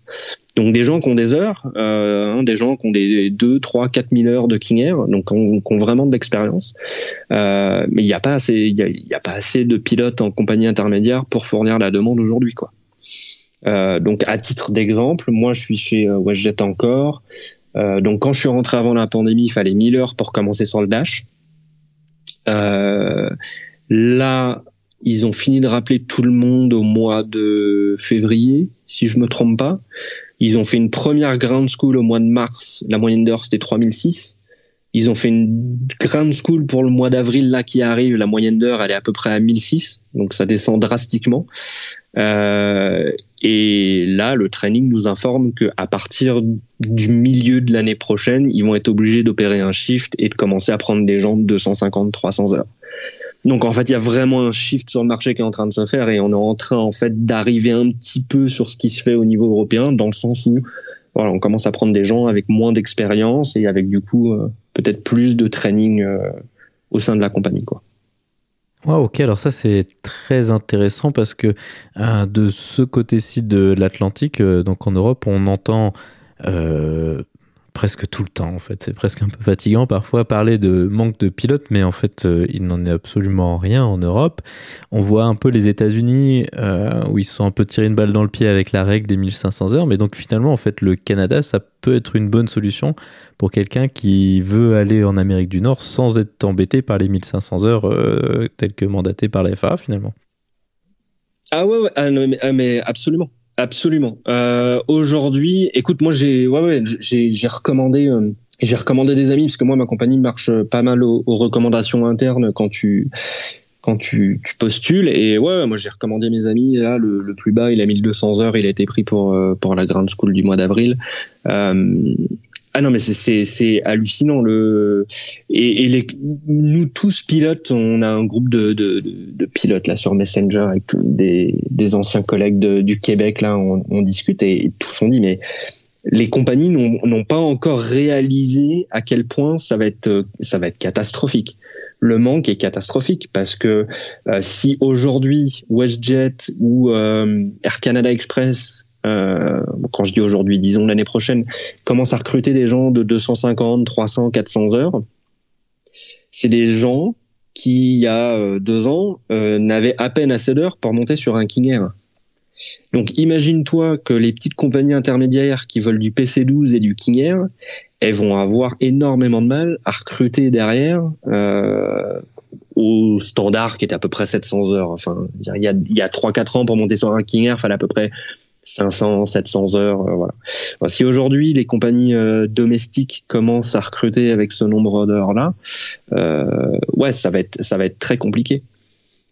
Donc des gens qui ont des heures, euh, hein, des gens qui ont des 2, 3, 4 000 heures de King Air, donc qui ont, vraiment de l'expérience. Euh, mais il n'y a pas assez, y a, pas assez de pilotes en compagnie intermédiaire pour fournir la demande aujourd'hui, quoi. Euh, donc à titre d'exemple, moi je suis chez euh, WestJet encore. Euh, donc quand je suis rentré avant la pandémie, il fallait 1000 heures pour commencer sur le dash. là, ils ont fini de rappeler tout le monde au mois de février, si je me trompe pas. Ils ont fait une première ground school au mois de mars. La moyenne d'heure c'était 3006. Ils ont fait une ground school pour le mois d'avril là qui arrive. La moyenne d'heure elle est à peu près à 1006, donc ça descend drastiquement. Euh, et là, le training nous informe que à partir du milieu de l'année prochaine, ils vont être obligés d'opérer un shift et de commencer à prendre des gens de 250-300 heures. Donc en fait, il y a vraiment un shift sur le marché qui est en train de se faire et on est en train en fait d'arriver un petit peu sur ce qui se fait au niveau européen dans le sens où voilà, on commence à prendre des gens avec moins d'expérience et avec du coup euh, peut-être plus de training euh, au sein de la compagnie quoi ok, alors ça c'est très intéressant parce que euh, de ce côté-ci de l'Atlantique, euh, donc en Europe, on entend euh, presque tout le temps en fait. C'est presque un peu fatigant parfois parler de manque de pilotes, mais en fait euh, il n'en est absolument rien en Europe. On voit un peu les États-Unis euh, où ils sont un peu tirés une balle dans le pied avec la règle des 1500 heures, mais donc finalement en fait le Canada ça peut être une bonne solution pour quelqu'un qui veut aller en Amérique du Nord sans être embêté par les 1500 heures euh, telles que mandatées par la FAA finalement. Ah ouais, ouais ah ah, mais absolument. Absolument. Euh, Aujourd'hui, écoute, moi j'ai ouais, ouais, j'ai recommandé euh, j'ai recommandé des amis parce que moi ma compagnie marche pas mal aux, recommandations internes quand tu quand tu, tu postules. Et ouais moi j'ai recommandé mes amis. Là le, le, plus bas il a 1200 heures. Il a été pris pour euh, pour la grande school du mois d'avril. Euh, ah non, mais c'est hallucinant. Le... Et, et les... nous tous pilotes, on a un groupe de, de, de, pilotes là sur Messenger avec des, des anciens collègues de, du Québec. Là, on, on discute et, tous on dit, mais les compagnies n'ont pas encore réalisé à quel point ça va être, ça va être catastrophique. Le manque est catastrophique parce que euh, si aujourd'hui WestJet ou euh, Air Canada Express euh, quand je dis aujourd'hui, disons l'année prochaine, commence à recruter des gens de 250, 300, 400 heures. C'est des gens qui, il y a euh, deux ans, euh, n'avaient à peine assez d'heures pour monter sur un King Air. Donc imagine-toi que les petites compagnies intermédiaires qui veulent du PC12 et du King Air, elles vont avoir énormément de mal à recruter derrière au standard qui est à peu près 700 heures. Enfin, il y a, il y a 3-4 ans pour monter sur un King Air, fallait à peu près 500, 700 heures. Euh, voilà. si aujourd'hui les compagnies euh, domestiques commencent à recruter avec ce nombre d'heures là, euh, ouais, ça va être ça va être très compliqué.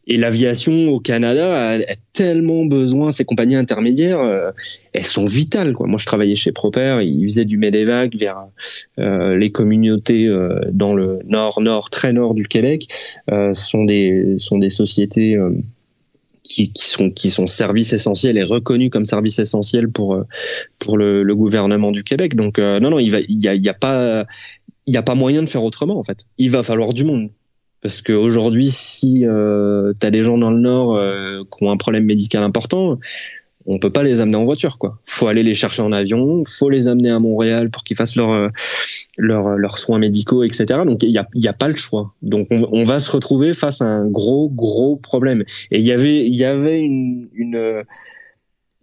Et l'aviation au Canada a, tellement besoin, ces compagnies intermédiaires, euh, elles sont vitales. Quoi. Moi, je travaillais chez Proper, ils faisaient du Medevac vers euh, les communautés dans le nord, nord, très nord du Québec. sont des sont des sociétés qui, qui, sont qui sont services essentiels et reconnus comme services essentiels pour euh, pour le, le gouvernement du Québec. Donc euh, non non, il va il y a, y a pas il y a pas moyen de faire autrement en fait. Il va falloir du monde. Parce qu'aujourd'hui, si euh, tu as des gens dans le Nord euh, qui ont un problème médical important, on peut pas les amener en voiture quoi. Faut aller les chercher en avion, faut les amener à Montréal pour qu'ils fassent leurs leur, leurs soins médicaux, etc. Donc il y a, y a pas le choix. Donc on, va se retrouver face à un gros gros problème. Et il y avait il y avait une, une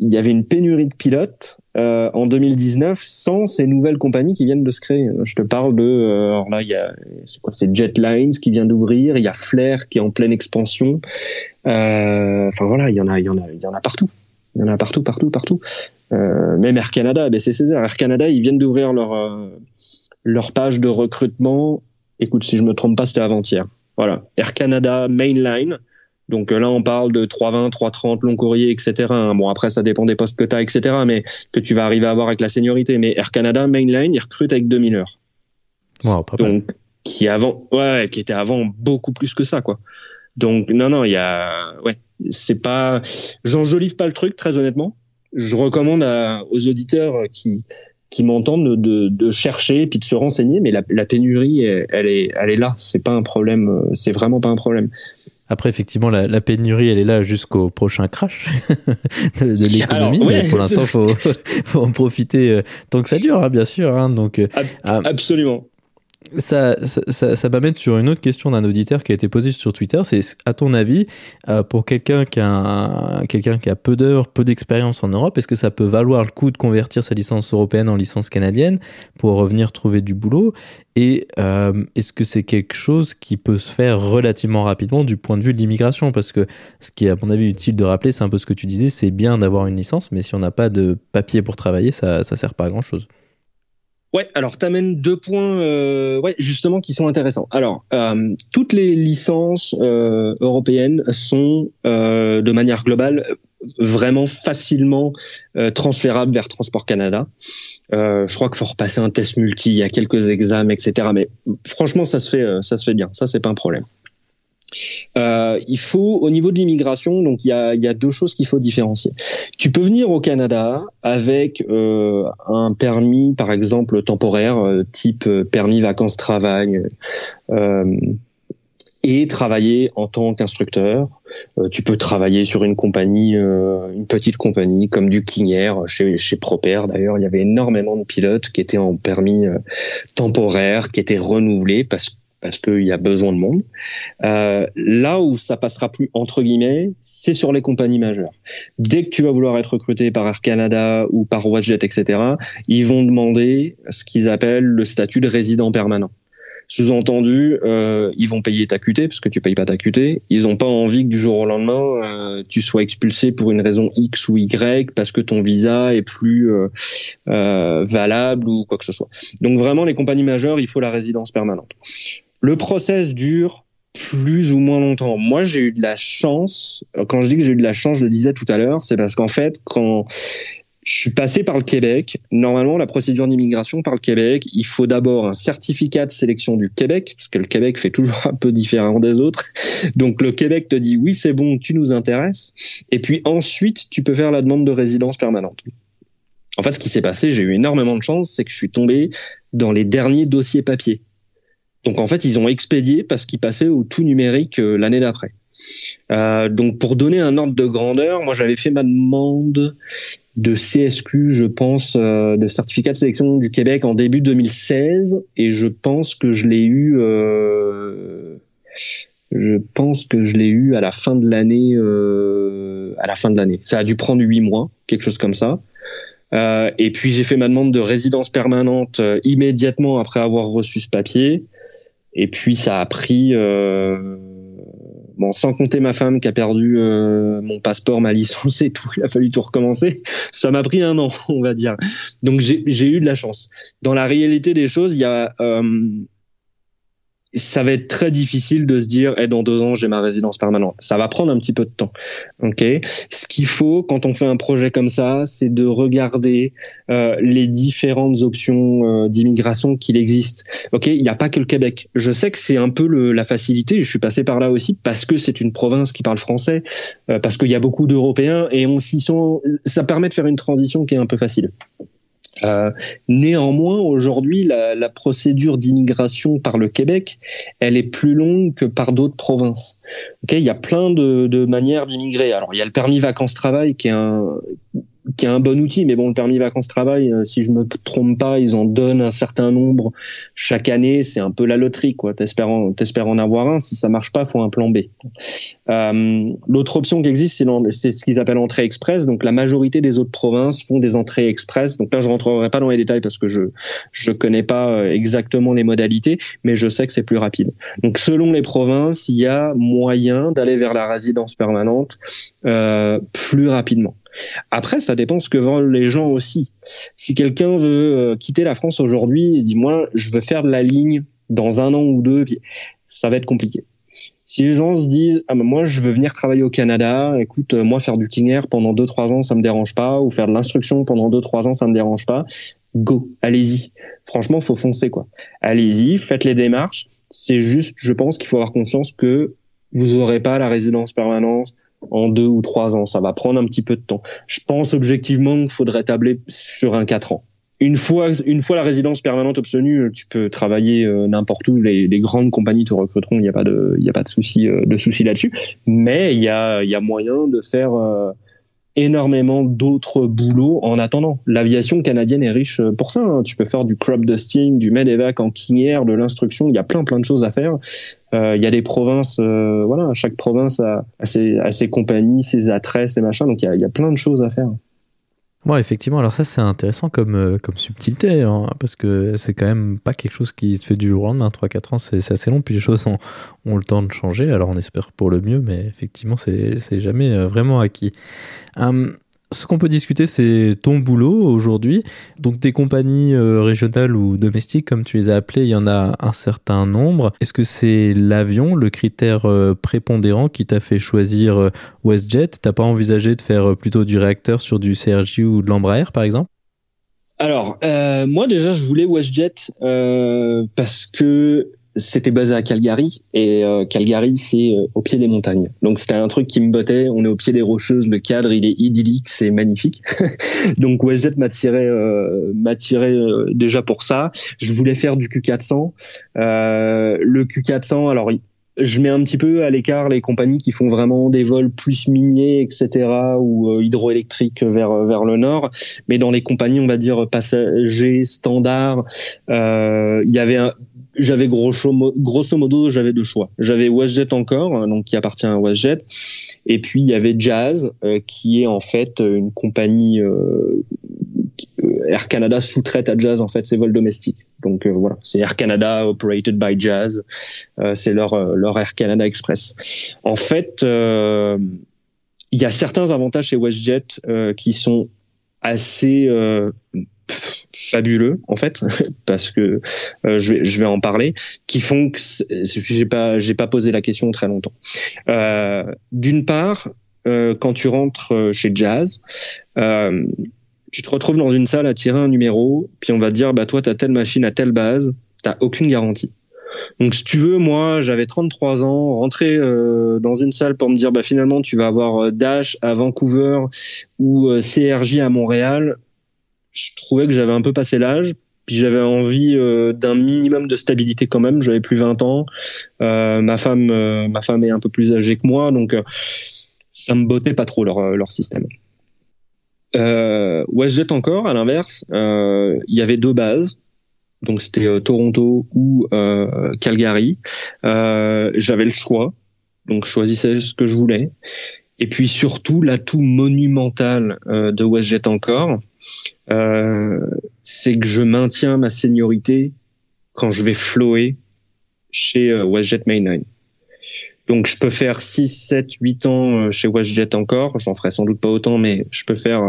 il y avait une pénurie de pilotes euh, en 2019 sans ces nouvelles compagnies qui viennent de se créer. Je te parle de, euh, alors là, il y a, c'est quoi, c'est Jetlines qui vient d'ouvrir, il y a Flair qui est en pleine expansion. Euh, enfin voilà, il y en a, il y en a, il y en a partout. Il y en a partout, partout, partout. Euh, même Air Canada, ben c'est César. Air Canada, ils viennent d'ouvrir leur euh, leur page de recrutement. Écoute, si je me trompe pas, c'était avant-hier. Voilà, Air Canada Mainline. Donc euh, là, on parle de 320, 330, long courrier, etc. Bon, après, ça dépend des postes que tu as, etc. Mais que tu vas arriver à avoir avec la seniorité. Mais Air Canada Mainline, ils recrutent avec 2000 heures. Wow, pas Donc, qui avant, ouais, qui était avant beaucoup plus que ça, quoi. Donc non, non, il y a, ouais, c'est pas, j'enjolive pas le truc très honnêtement. Je recommande aux auditeurs qui qui m'entendent de, de, chercher et puis de se renseigner, mais la, la pénurie, elle, est, elle est là. C'est pas un problème. C'est vraiment pas un problème. Après, effectivement, la, la, pénurie, elle est là jusqu'au prochain crash de, de l'économie. mais pour l'instant, faut, faut en profiter euh, tant que ça dure, hein, bien sûr. Hein, donc, euh, absolument ça, ça, ça m'amène sur une autre question d'un auditeur qui a été posée sur Twitter. C'est à ton avis, euh, pour quelqu'un qui a peu d'heures, peu d'expérience en Europe, est-ce que ça peut valoir le coup de convertir sa licence européenne en licence canadienne pour revenir trouver du boulot? Et euh, est-ce que c'est quelque chose qui peut se faire relativement rapidement du point de vue de l'immigration? Parce que ce qui est à mon avis utile de rappeler, c'est un peu ce que tu disais, c'est bien d'avoir une licence, mais si on n'a pas de papier pour travailler, ça ça sert pas à grand chose. Ouais, alors tu amènes deux points, euh, ouais, justement, qui sont intéressants. Alors, euh, toutes les licences euh, européennes sont, euh, de manière globale, vraiment facilement transférables vers Transport Canada. Je crois qu'il faut repasser un test multi, il y a quelques examens, etc. Mais franchement, ça se fait, ça se fait bien. Ça, c'est pas un problème. Euh, il faut, au niveau de l'immigration, donc il y a, deux choses qu'il faut différencier. Tu peux venir au Canada avec euh, un permis, par exemple temporaire, euh, type permis vacances-travail, et travailler en tant qu'instructeur. tu peux travailler sur une compagnie, une petite compagnie comme du Air, chez, chez Proper d'ailleurs. Il y avait énormément de pilotes qui étaient en permis temporaire, qui étaient renouvelés parce que parce qu'il y a besoin de monde. Euh, là où ça passera plus entre guillemets, c'est sur les compagnies majeures. Dès que tu vas vouloir être recruté par Air Canada ou par WestJet, etc., ils vont demander ce qu'ils appellent le statut de résident permanent. Sous-entendu, euh, ils vont payer ta QT parce que tu payes pas ta QT. Ils ont pas envie que du jour au lendemain euh, tu sois expulsé pour une raison X ou Y parce que ton visa est plus euh, euh valable ou quoi que ce soit. Donc vraiment, les compagnies majeures, il faut la résidence permanente. Le process dure plus ou moins longtemps. Moi, j'ai eu de la chance. Quand je dis que j'ai eu de la chance, je le disais tout à l'heure, c'est parce qu'en fait, quand je suis passé par le Québec. Normalement, la procédure d'immigration par le Québec, il faut d'abord un certificat de sélection du Québec, parce que le Québec fait toujours un peu différent des autres. Donc le Québec te dit oui, c'est bon, tu nous intéresses. Et puis ensuite, tu peux faire la demande de résidence permanente. En fait, ce qui s'est passé, j'ai eu énormément de chance, c'est que je suis tombé dans les derniers dossiers papier. Donc en fait, ils ont expédié parce qu'ils passaient au tout numérique euh, l'année d'après. Euh, donc pour donner un ordre de grandeur, moi j'avais fait ma demande de CSQ, je pense, euh, de certificat de sélection du Québec en début 2016, et je pense que je l'ai eu. Euh, je pense que je l'ai eu à la fin de l'année. à la fin de l'année, ça a dû prendre huit mois, quelque chose comme ça. et puis j'ai fait ma demande de résidence permanente immédiatement après avoir reçu ce papier. Et puis ça a pris, euh, bon, sans compter ma femme qui a perdu euh, mon passeport, ma licence et tout, il a fallu tout recommencer. Ça m'a pris un an, on va dire. Donc j'ai eu de la chance. Dans la réalité des choses, il y a euh, ça va être très difficile de se dire eh, dans deux ans j'ai ma résidence permanente. Ça va prendre un petit peu de temps. Ok. Ce qu'il faut quand on fait un projet comme ça, c'est de regarder euh, les différentes options euh, d'immigration qu'il existe. Ok. Il n'y a pas que le Québec. Je sais que c'est un peu le, la facilité. Je suis passé par là aussi parce que c'est une province qui parle français, euh, parce qu'il y a beaucoup d'Européens et on s'y sent. Ça permet de faire une transition qui est un peu facile. Euh, néanmoins, aujourd'hui, la, la, procédure d'immigration par le Québec, elle est plus longue que par d'autres provinces. Okay il y a plein de, de manières d'immigrer. Alors, il y a le permis vacances-travail qui est un qui est un bon outil. Mais bon, le permis vacances-travail, euh, si je me trompe pas, ils en donnent un certain nombre chaque année. C'est un peu la loterie, quoi. T'espères en, en avoir un. Si ça marche pas, faut un plan B. Euh, L'autre option qui existe, c'est ce qu'ils appellent entrée express. Donc la majorité des autres provinces font des entrées express. Donc là, je rentrerai pas dans les détails parce que je je connais pas euh, exactement les modalités, mais je sais que c'est plus rapide. Donc selon les provinces, il y a moyen d'aller vers la résidence permanente euh, plus rapidement. Après, ça dépend ce que veulent les gens aussi. Si quelqu'un veut euh, quitter la France aujourd'hui, il dit moi, je veux faire de la ligne dans un an ou deux, ça va être compliqué. Si les gens se disent ah ben moi je veux venir travailler au Canada, écoute euh, moi faire du King Air pendant deux trois ans ça me dérange pas ou faire de l'instruction pendant deux trois ans ça me dérange pas, go, allez-y. Franchement faut foncer quoi. Allez-y, faites les démarches. C'est juste je pense qu'il faut avoir conscience que vous aurez pas la résidence permanente en deux ou trois ans. Ça va prendre un petit peu de temps. Je pense objectivement qu'il faudrait tabler sur un quatre ans. Une fois, une fois la résidence permanente obtenue, tu peux travailler euh, n'importe où. Les, grandes compagnies te recruteront. Il n'y a pas de, il a pas de souci, euh, de souci là-dessus. Mais il y a, y a moyen de faire euh, énormément d'autres boulots en attendant. L'aviation canadienne est riche pour ça. Hein. Tu peux faire du crop dusting, du medevac en air, de l'instruction. Il y a plein plein de choses à faire. Euh, il y a des provinces, euh, voilà, chaque province a, ses, a, ses, compagnies, ses attraits, ses machins. Donc il y a plein de choses à faire. Ouais, effectivement. Alors ça, c'est intéressant comme, euh, comme subtilité, hein, parce que c'est quand même pas quelque chose qui se fait du jour au lendemain. 3-4 ans, c'est assez long, puis les choses ont, ont, le temps de changer. Alors on espère pour le mieux, mais effectivement, c'est jamais euh, vraiment acquis. Hum, ce qu'on peut discuter, c'est ton boulot aujourd'hui. Donc des compagnies euh, régionales ou domestiques, comme tu les as appelées, il y en a un certain nombre. Est-ce que c'est l'avion, le critère euh, prépondérant qui t'a fait choisir euh, WestJet? T'as pas envisagé de faire plutôt du réacteur sur du CRJ ou de l'Embraer, par exemple? Alors, moi déjà, je voulais WestJet parce que c'était basé à Calgary et euh, Calgary c'est euh, au pied des montagnes. Donc c'était un truc qui me bottait. On est au pied des rocheuses, le cadre il est idyllique, c'est magnifique. Donc WestJet m'attirait euh, m'attirait euh, déjà pour ça. Je voulais faire du Q400. le Q400, alors je mets un petit peu à l'écart les compagnies qui font vraiment des vols plus miniers, etc., ou hydroélectriques vers vers le nord. Mais dans les compagnies, on va dire passagers standards, il y avait un, j'avais grosso, grosso modo j'avais deux choix. J'avais WestJet encore, hein, donc qui appartient à WestJet, et puis il y avait Jazz, euh, qui est en fait une compagnie euh, Air Canada sous-traite à Jazz en fait ses vols domestiques. Donc euh, voilà, c'est Air Canada operated by Jazz, c'est leur leur Air Canada Express. En fait, il y a certains avantages chez WestJet qui sont assez fabuleux en fait parce que euh, je, vais, en parler qui font que j'ai pas j'ai pas posé la question très longtemps. Euh, d'une part euh, quand tu rentres chez Jazz tu te retrouves dans une salle à tirer un numéro puis on va te dire bah toi t'as telle machine à telle base t'as aucune garantie. Donc si tu veux, moi j'avais 33 ans, rentrer dans une salle pour me dire bah finalement tu vas avoir Dash à Vancouver ou CRJ à Montréal, je trouvais que j'avais un peu passé l'âge. Puis j'avais envie euh, d'un minimum de stabilité quand même. J'avais plus 20 ans. Euh, ma femme, euh, ma femme est un peu plus âgée que moi, donc ça me bottait pas trop leur leur système. WestJet encore, à l'inverse, il y avait deux bases. Donc c'était Toronto ou Calgary. J'avais le choix, donc je choisissais ce que je voulais. Et puis surtout l'atout monumental de WestJet encore, euh, c'est que je maintiens ma seniorité quand je vais flower chez euh, WestJet Mainline. Donc je peux faire 6, 7, 8 ans euh, chez WestJet encore, j'en ferai sans doute pas autant, mais je peux faire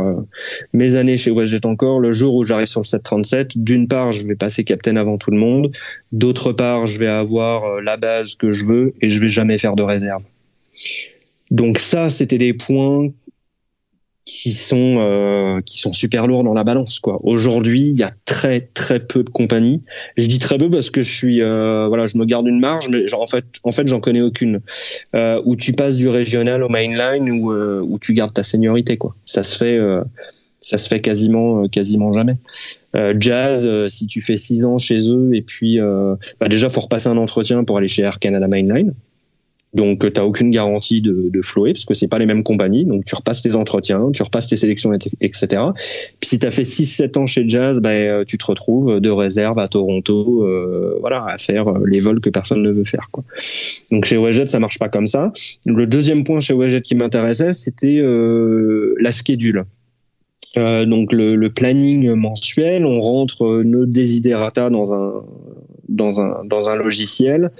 mes années chez WestJet encore. Le jour où j'arrive sur le 737, d'une part je vais passer captain avant tout le monde, d'autre part je vais avoir la base que je veux et je vais jamais faire de réserve. Donc ça, c'était des points qui sont euh, qui sont super lourds dans la balance quoi. Aujourd'hui, il y a très très peu de compagnies. Je dis très peu parce que je suis euh, voilà, je me garde une marge, mais genre, en fait en fait j'en connais aucune. Euh, où tu passes du régional au mainline ou euh, où tu gardes ta seniorité quoi. Ça se fait euh, ça se fait quasiment quasiment jamais. jazz, si tu fais six ans chez eux et puis bah déjà faut repasser un entretien pour aller chez Air Canada Mainline Donc, tu n'as aucune garantie de, de flower parce que c'est pas les mêmes compagnies. Donc, tu repasses tes entretiens, tu repasses tes sélections, etc. Puis, si tu as fait 6-7 ans chez Jazz, ben, tu te retrouves de réserve à Toronto, euh, voilà, à faire les vols que personne ne veut faire. Quoi. Donc, chez WestJet, ça marche pas comme ça. Le deuxième point chez WestJet qui m'intéressait, c'était euh, la schedule. Euh, donc le, le, planning mensuel, on rentre nos desiderata dans un dans un dans un logiciel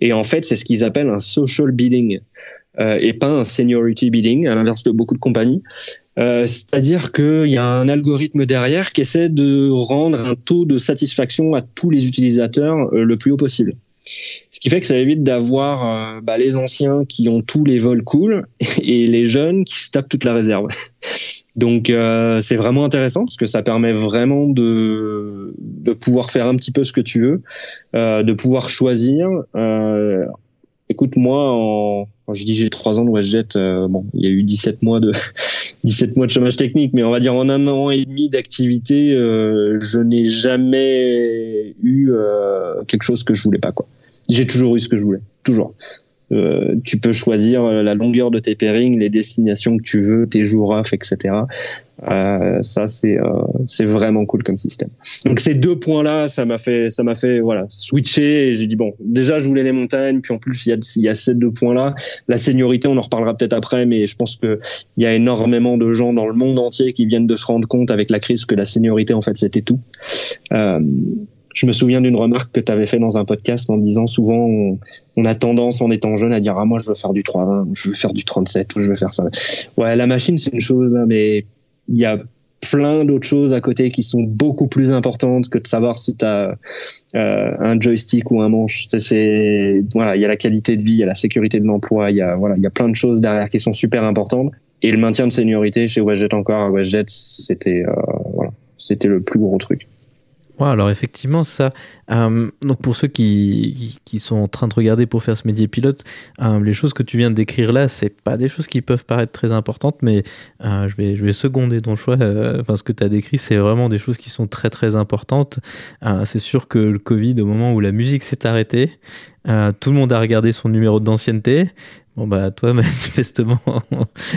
et en fait c'est ce qu'ils appellent un social billing euh, et pas un seniority billing à l'inverse de beaucoup de compagnies. Euh, C'est-à-dire qu'il y a un algorithme derrière qui essaie de rendre un taux de satisfaction à tous les utilisateurs euh, le plus haut possible. Ce qui fait que ça évite d'avoir euh, bah, les anciens qui ont tous les vols cool et les jeunes qui se toute la réserve. Donc euh, c'est vraiment intéressant parce que ça permet vraiment de, de pouvoir faire un petit peu ce que tu veux, euh, de pouvoir choisir. Écoute, moi, en, quand je dis j'ai trois ans de WestJet, euh, bon, il y a eu 17 mois de 17 mois de chômage technique, mais on va dire en un an et demi d'activité, euh, je n'ai jamais eu euh, quelque chose que je voulais pas quoi. J'ai toujours eu ce que je voulais, toujours. Euh, tu peux choisir euh, la longueur de tes pairings, les destinations que tu veux, tes jours off, etc. Euh, ça c'est euh, c'est vraiment cool comme système. Donc ces deux points là, ça m'a fait ça m'a fait voilà switcher et j'ai dit bon déjà je voulais les montagnes puis en plus il y a y a ces deux points là. La seniorité on en reparlera peut-être après mais je pense que il y a énormément de gens dans le monde entier qui viennent de se rendre compte avec la crise que la seniorité en fait c'était tout. Euh, je me souviens d'une remarque que tu avais fait dans un podcast en disant souvent on, a tendance en étant jeune à dire ah moi je veux faire du 320 je veux faire du 37 ou je veux faire ça. Ouais, la machine c'est une chose mais il y a plein d'autres choses à côté qui sont beaucoup plus importantes que de savoir si tu as euh, un joystick ou un manche. C'est voilà, il y a la qualité de vie, il y a la sécurité de l'emploi, il y a voilà, il y a plein de choses derrière qui sont super importantes et le maintien de seniorité chez WestJet encore à WestJet, c'était euh, voilà, c'était le plus gros truc alors effectivement, ça. Euh, donc pour ceux qui, qui, sont en train de regarder pour faire ce métier pilote, euh, les choses que tu viens de décrire là, c'est pas des choses qui peuvent paraître très importantes, mais euh, je vais je vais seconder ton choix. enfin, ce que tu as décrit, c'est vraiment des choses qui sont très très importantes. c'est sûr que le Covid, au moment où la musique s'est arrêtée, tout le monde a regardé son numéro d'ancienneté, Bon bah toi manifestement.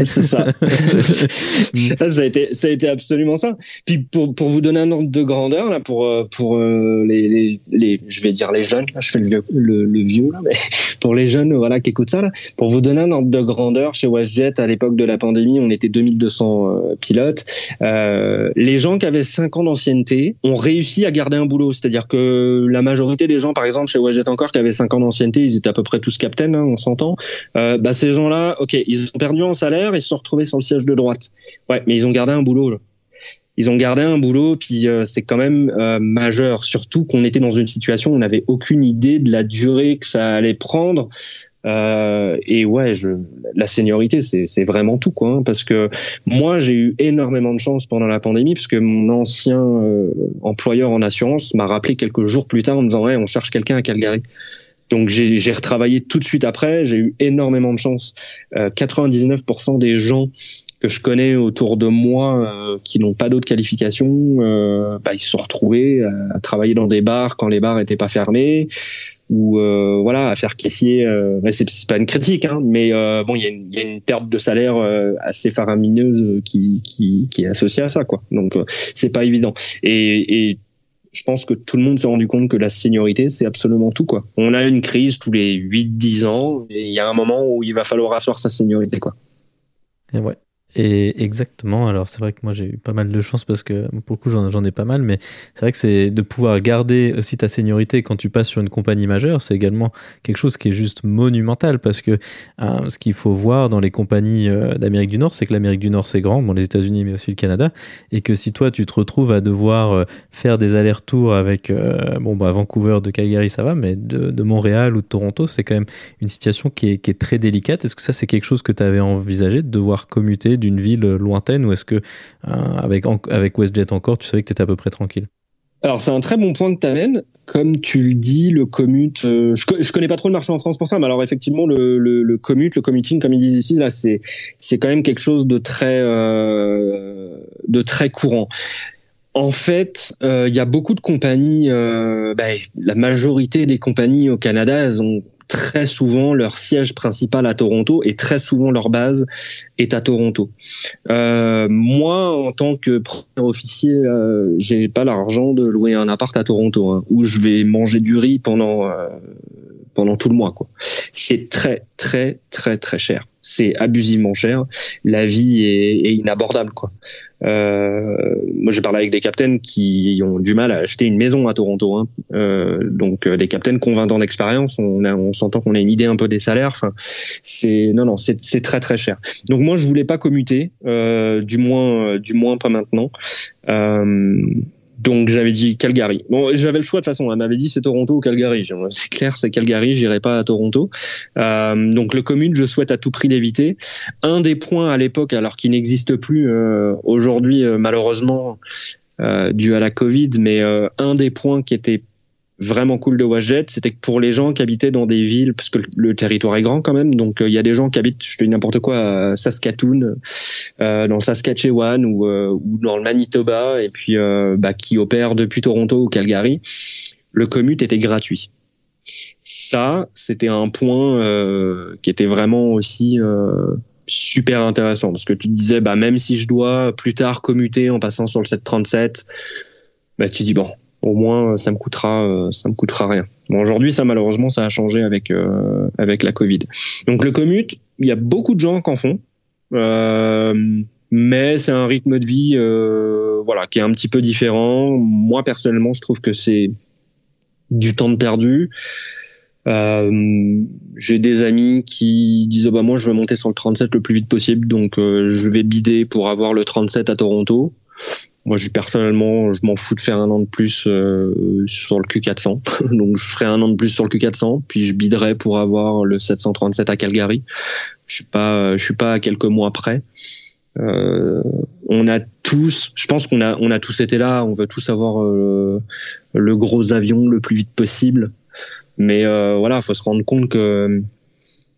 c'est ça. ça a été ça a été absolument ça. Puis pour pour vous donner un ordre de grandeur là pour euh, pour euh, les, les, les je vais dire les jeunes là, je fais le vieux le, vieux là mais pour les jeunes voilà qui écoutent ça là pour vous donner un ordre de grandeur chez WestJet à l'époque de la pandémie on était 2200 euh, pilotes euh, les gens qui avaient 5 ans d'ancienneté ont réussi à garder un boulot c'est-à-dire que la majorité des gens par exemple chez WestJet encore qui avaient 5 ans d'ancienneté ils étaient à peu près tous captains hein, on s'entend euh, euh, bah, ces gens-là, ok, ils ont perdu en salaire, ils se sont retrouvés sur le siège de droite. Ouais, mais ils ont gardé un boulot. Ils ont gardé un boulot, puis euh, c'est quand même euh, majeur. Surtout qu'on était dans une situation où on n'avait aucune idée de la durée que ça allait prendre. et ouais, la seniorité, c'est vraiment tout, quoi. Hein, parce que moi, j'ai eu énormément de chance pendant la pandémie, puisque mon ancien employeur en assurance m'a rappelé quelques jours plus tard en me disant ouais, on cherche quelqu'un à Calgary. Donc j'ai retravaillé tout de suite après. J'ai eu énormément de chance. Euh, 99% des gens que je connais autour de moi euh, qui n'ont pas d'autres qualifications, euh, bah, ils se sont retrouvés à, travailler dans des bars quand les bars étaient pas fermés ou euh, voilà à faire caissier. Bah, c'est pas une critique, hein, mais bon il y, y a une perte de salaire assez faramineuse qui, qui, qui est associée à ça quoi. Donc c'est pas évident. Et, et je pense que tout le monde s'est rendu compte que la seniorité, c'est absolument tout, quoi. On a une crise tous les 8-10 ans, et il y a un moment où il va falloir asseoir sa seniorité, quoi. Et ouais. Et exactement, alors c'est vrai que moi j'ai eu pas mal de chance parce que pour le coup j'en ai pas mal, mais c'est vrai que c'est de pouvoir garder aussi ta seniorité quand tu passes sur une compagnie majeure, c'est également quelque chose qui est juste monumental parce que euh, ce qu'il faut voir dans les compagnies euh, d'Amérique du Nord, c'est que l'Amérique du Nord c'est grand, bon les États-Unis mais aussi le Canada, et que si toi tu te retrouves à devoir euh, faire des allers-retours avec, bon bah Vancouver, de Calgary ça va, mais de, Montréal ou de Toronto c'est quand même une situation qui est très délicate. Est-ce que ça c'est quelque chose que tu avais envisagé de devoir commuter d'une ville lointaine ou est-ce que euh, avec, WestJet encore, tu savais que tu étais à peu près tranquille? Alors c'est un très bon point que tu amènes. Comme tu le dis, le commute, euh, je, je connais pas trop le marché en France pour ça, mais alors effectivement le, commute, le commuting, comme ils disent ici, c'est quand même quelque chose de très euh, de très courant. En fait, il y a beaucoup de compagnies. Bah, la majorité des compagnies au Canada, elles ont très souvent leur siège principal à Toronto et très souvent leur base est à Toronto. Euh, moi, en tant que premier officier, euh, j'ai pas l'argent de louer un appart à Toronto hein, où je vais manger du riz pendant euh, pendant tout le mois. C'est très très très très cher. C'est abusivement cher. La vie est, est inabordable. Quoi. Euh, moi, j'ai parlé avec des captains qui ont du mal à acheter une maison à Toronto. Hein. Euh, donc, euh, des captains qui ont 20 ans d'expérience, on, on s'entend qu'on a une idée un peu des salaires. Enfin, c'est non, non, c'est très très cher. Donc, moi, je voulais pas commuter, du moins, du moins pas maintenant. Euh, donc j'avais dit Calgary. Bon, j'avais le choix de toute façon. Elle m'avait dit c'est Toronto ou Calgary. C'est clair, c'est Calgary. J'irai pas à Toronto. Euh, donc le commune, je souhaite à tout prix l'éviter. Un des points à l'époque, alors qu'il n'existe plus euh, aujourd'hui euh, malheureusement euh, dû à la Covid, mais un des points qui était vraiment cool de WestJet, c'était que pour les gens qui habitaient dans des villes, parce que le territoire est grand quand même, donc euh, il y a des gens qui habitent, je te dis n'importe quoi, à Saskatoon, euh, dans le Saskatchewan ou, euh, ou, dans le Manitoba, et puis euh, bah, qui opèrent depuis Toronto ou Calgary, le commute était gratuit. Ça, c'était un point qui était vraiment aussi super intéressant, parce que tu te disais, bah, même si je dois plus tard commuter en passant sur le 737, bah, tu dis, bon, au moins ça me coûtera euh, ça me coûtera rien. Bon aujourd'hui ça malheureusement ça a changé avec euh, avec la Covid. Donc le commute, il y a beaucoup de gens qui en font. Euh, mais c'est un rythme de vie euh, voilà qui est un petit peu différent. Moi personnellement, je trouve que c'est du temps de perdu. Euh, j'ai des amis qui disent oh bah moi je veux monter sur le 37 le plus vite possible donc je vais bider pour avoir le 37 à Toronto moi, je, personnellement, je m'en fous de faire un an de plus euh, sur le Q400. Donc, je ferai un an de plus sur le Q400, puis je biderai pour avoir le 737 à Calgary. Je suis je suis pas à quelques mois près. Euh, on a tous, je pense qu'on a, tous été là. On veut tous avoir euh, le gros avion le plus vite possible. Mais euh, voilà, faut se rendre compte que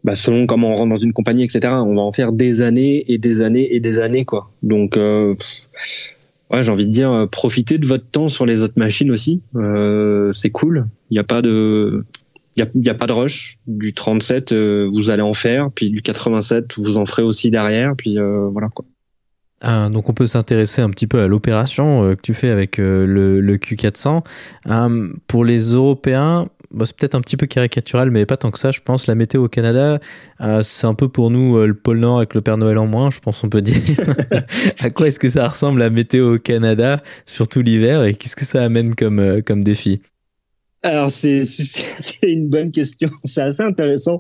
bah, selon comment on rentre dans une compagnie, etc., on va en faire des années et des années et des années, quoi. Donc, euh, j'ai envie de dire, euh, profitez de votre temps sur les autres machines aussi. Euh, c'est cool. Il n'y a pas de, il y a, pas de rush. Du 37, euh, vous allez en faire, puis du 87, vous en ferez aussi derrière, puis euh, voilà quoi. Ah, donc on peut s'intéresser un petit peu à l'opération que tu fais avec le, le, Q400. pour les Européens, bah, c'est peut-être un petit peu caricatural, mais pas tant que ça, je pense. La météo au Canada, euh, c'est un peu pour nous euh, le pôle Nord avec le Père Noël en moins, je pense on peut dire. à quoi est-ce que ça ressemble la météo au Canada, surtout l'hiver, et qu'est-ce que ça amène comme, euh, comme défi? Alors, c'est une bonne question. C'est assez intéressant.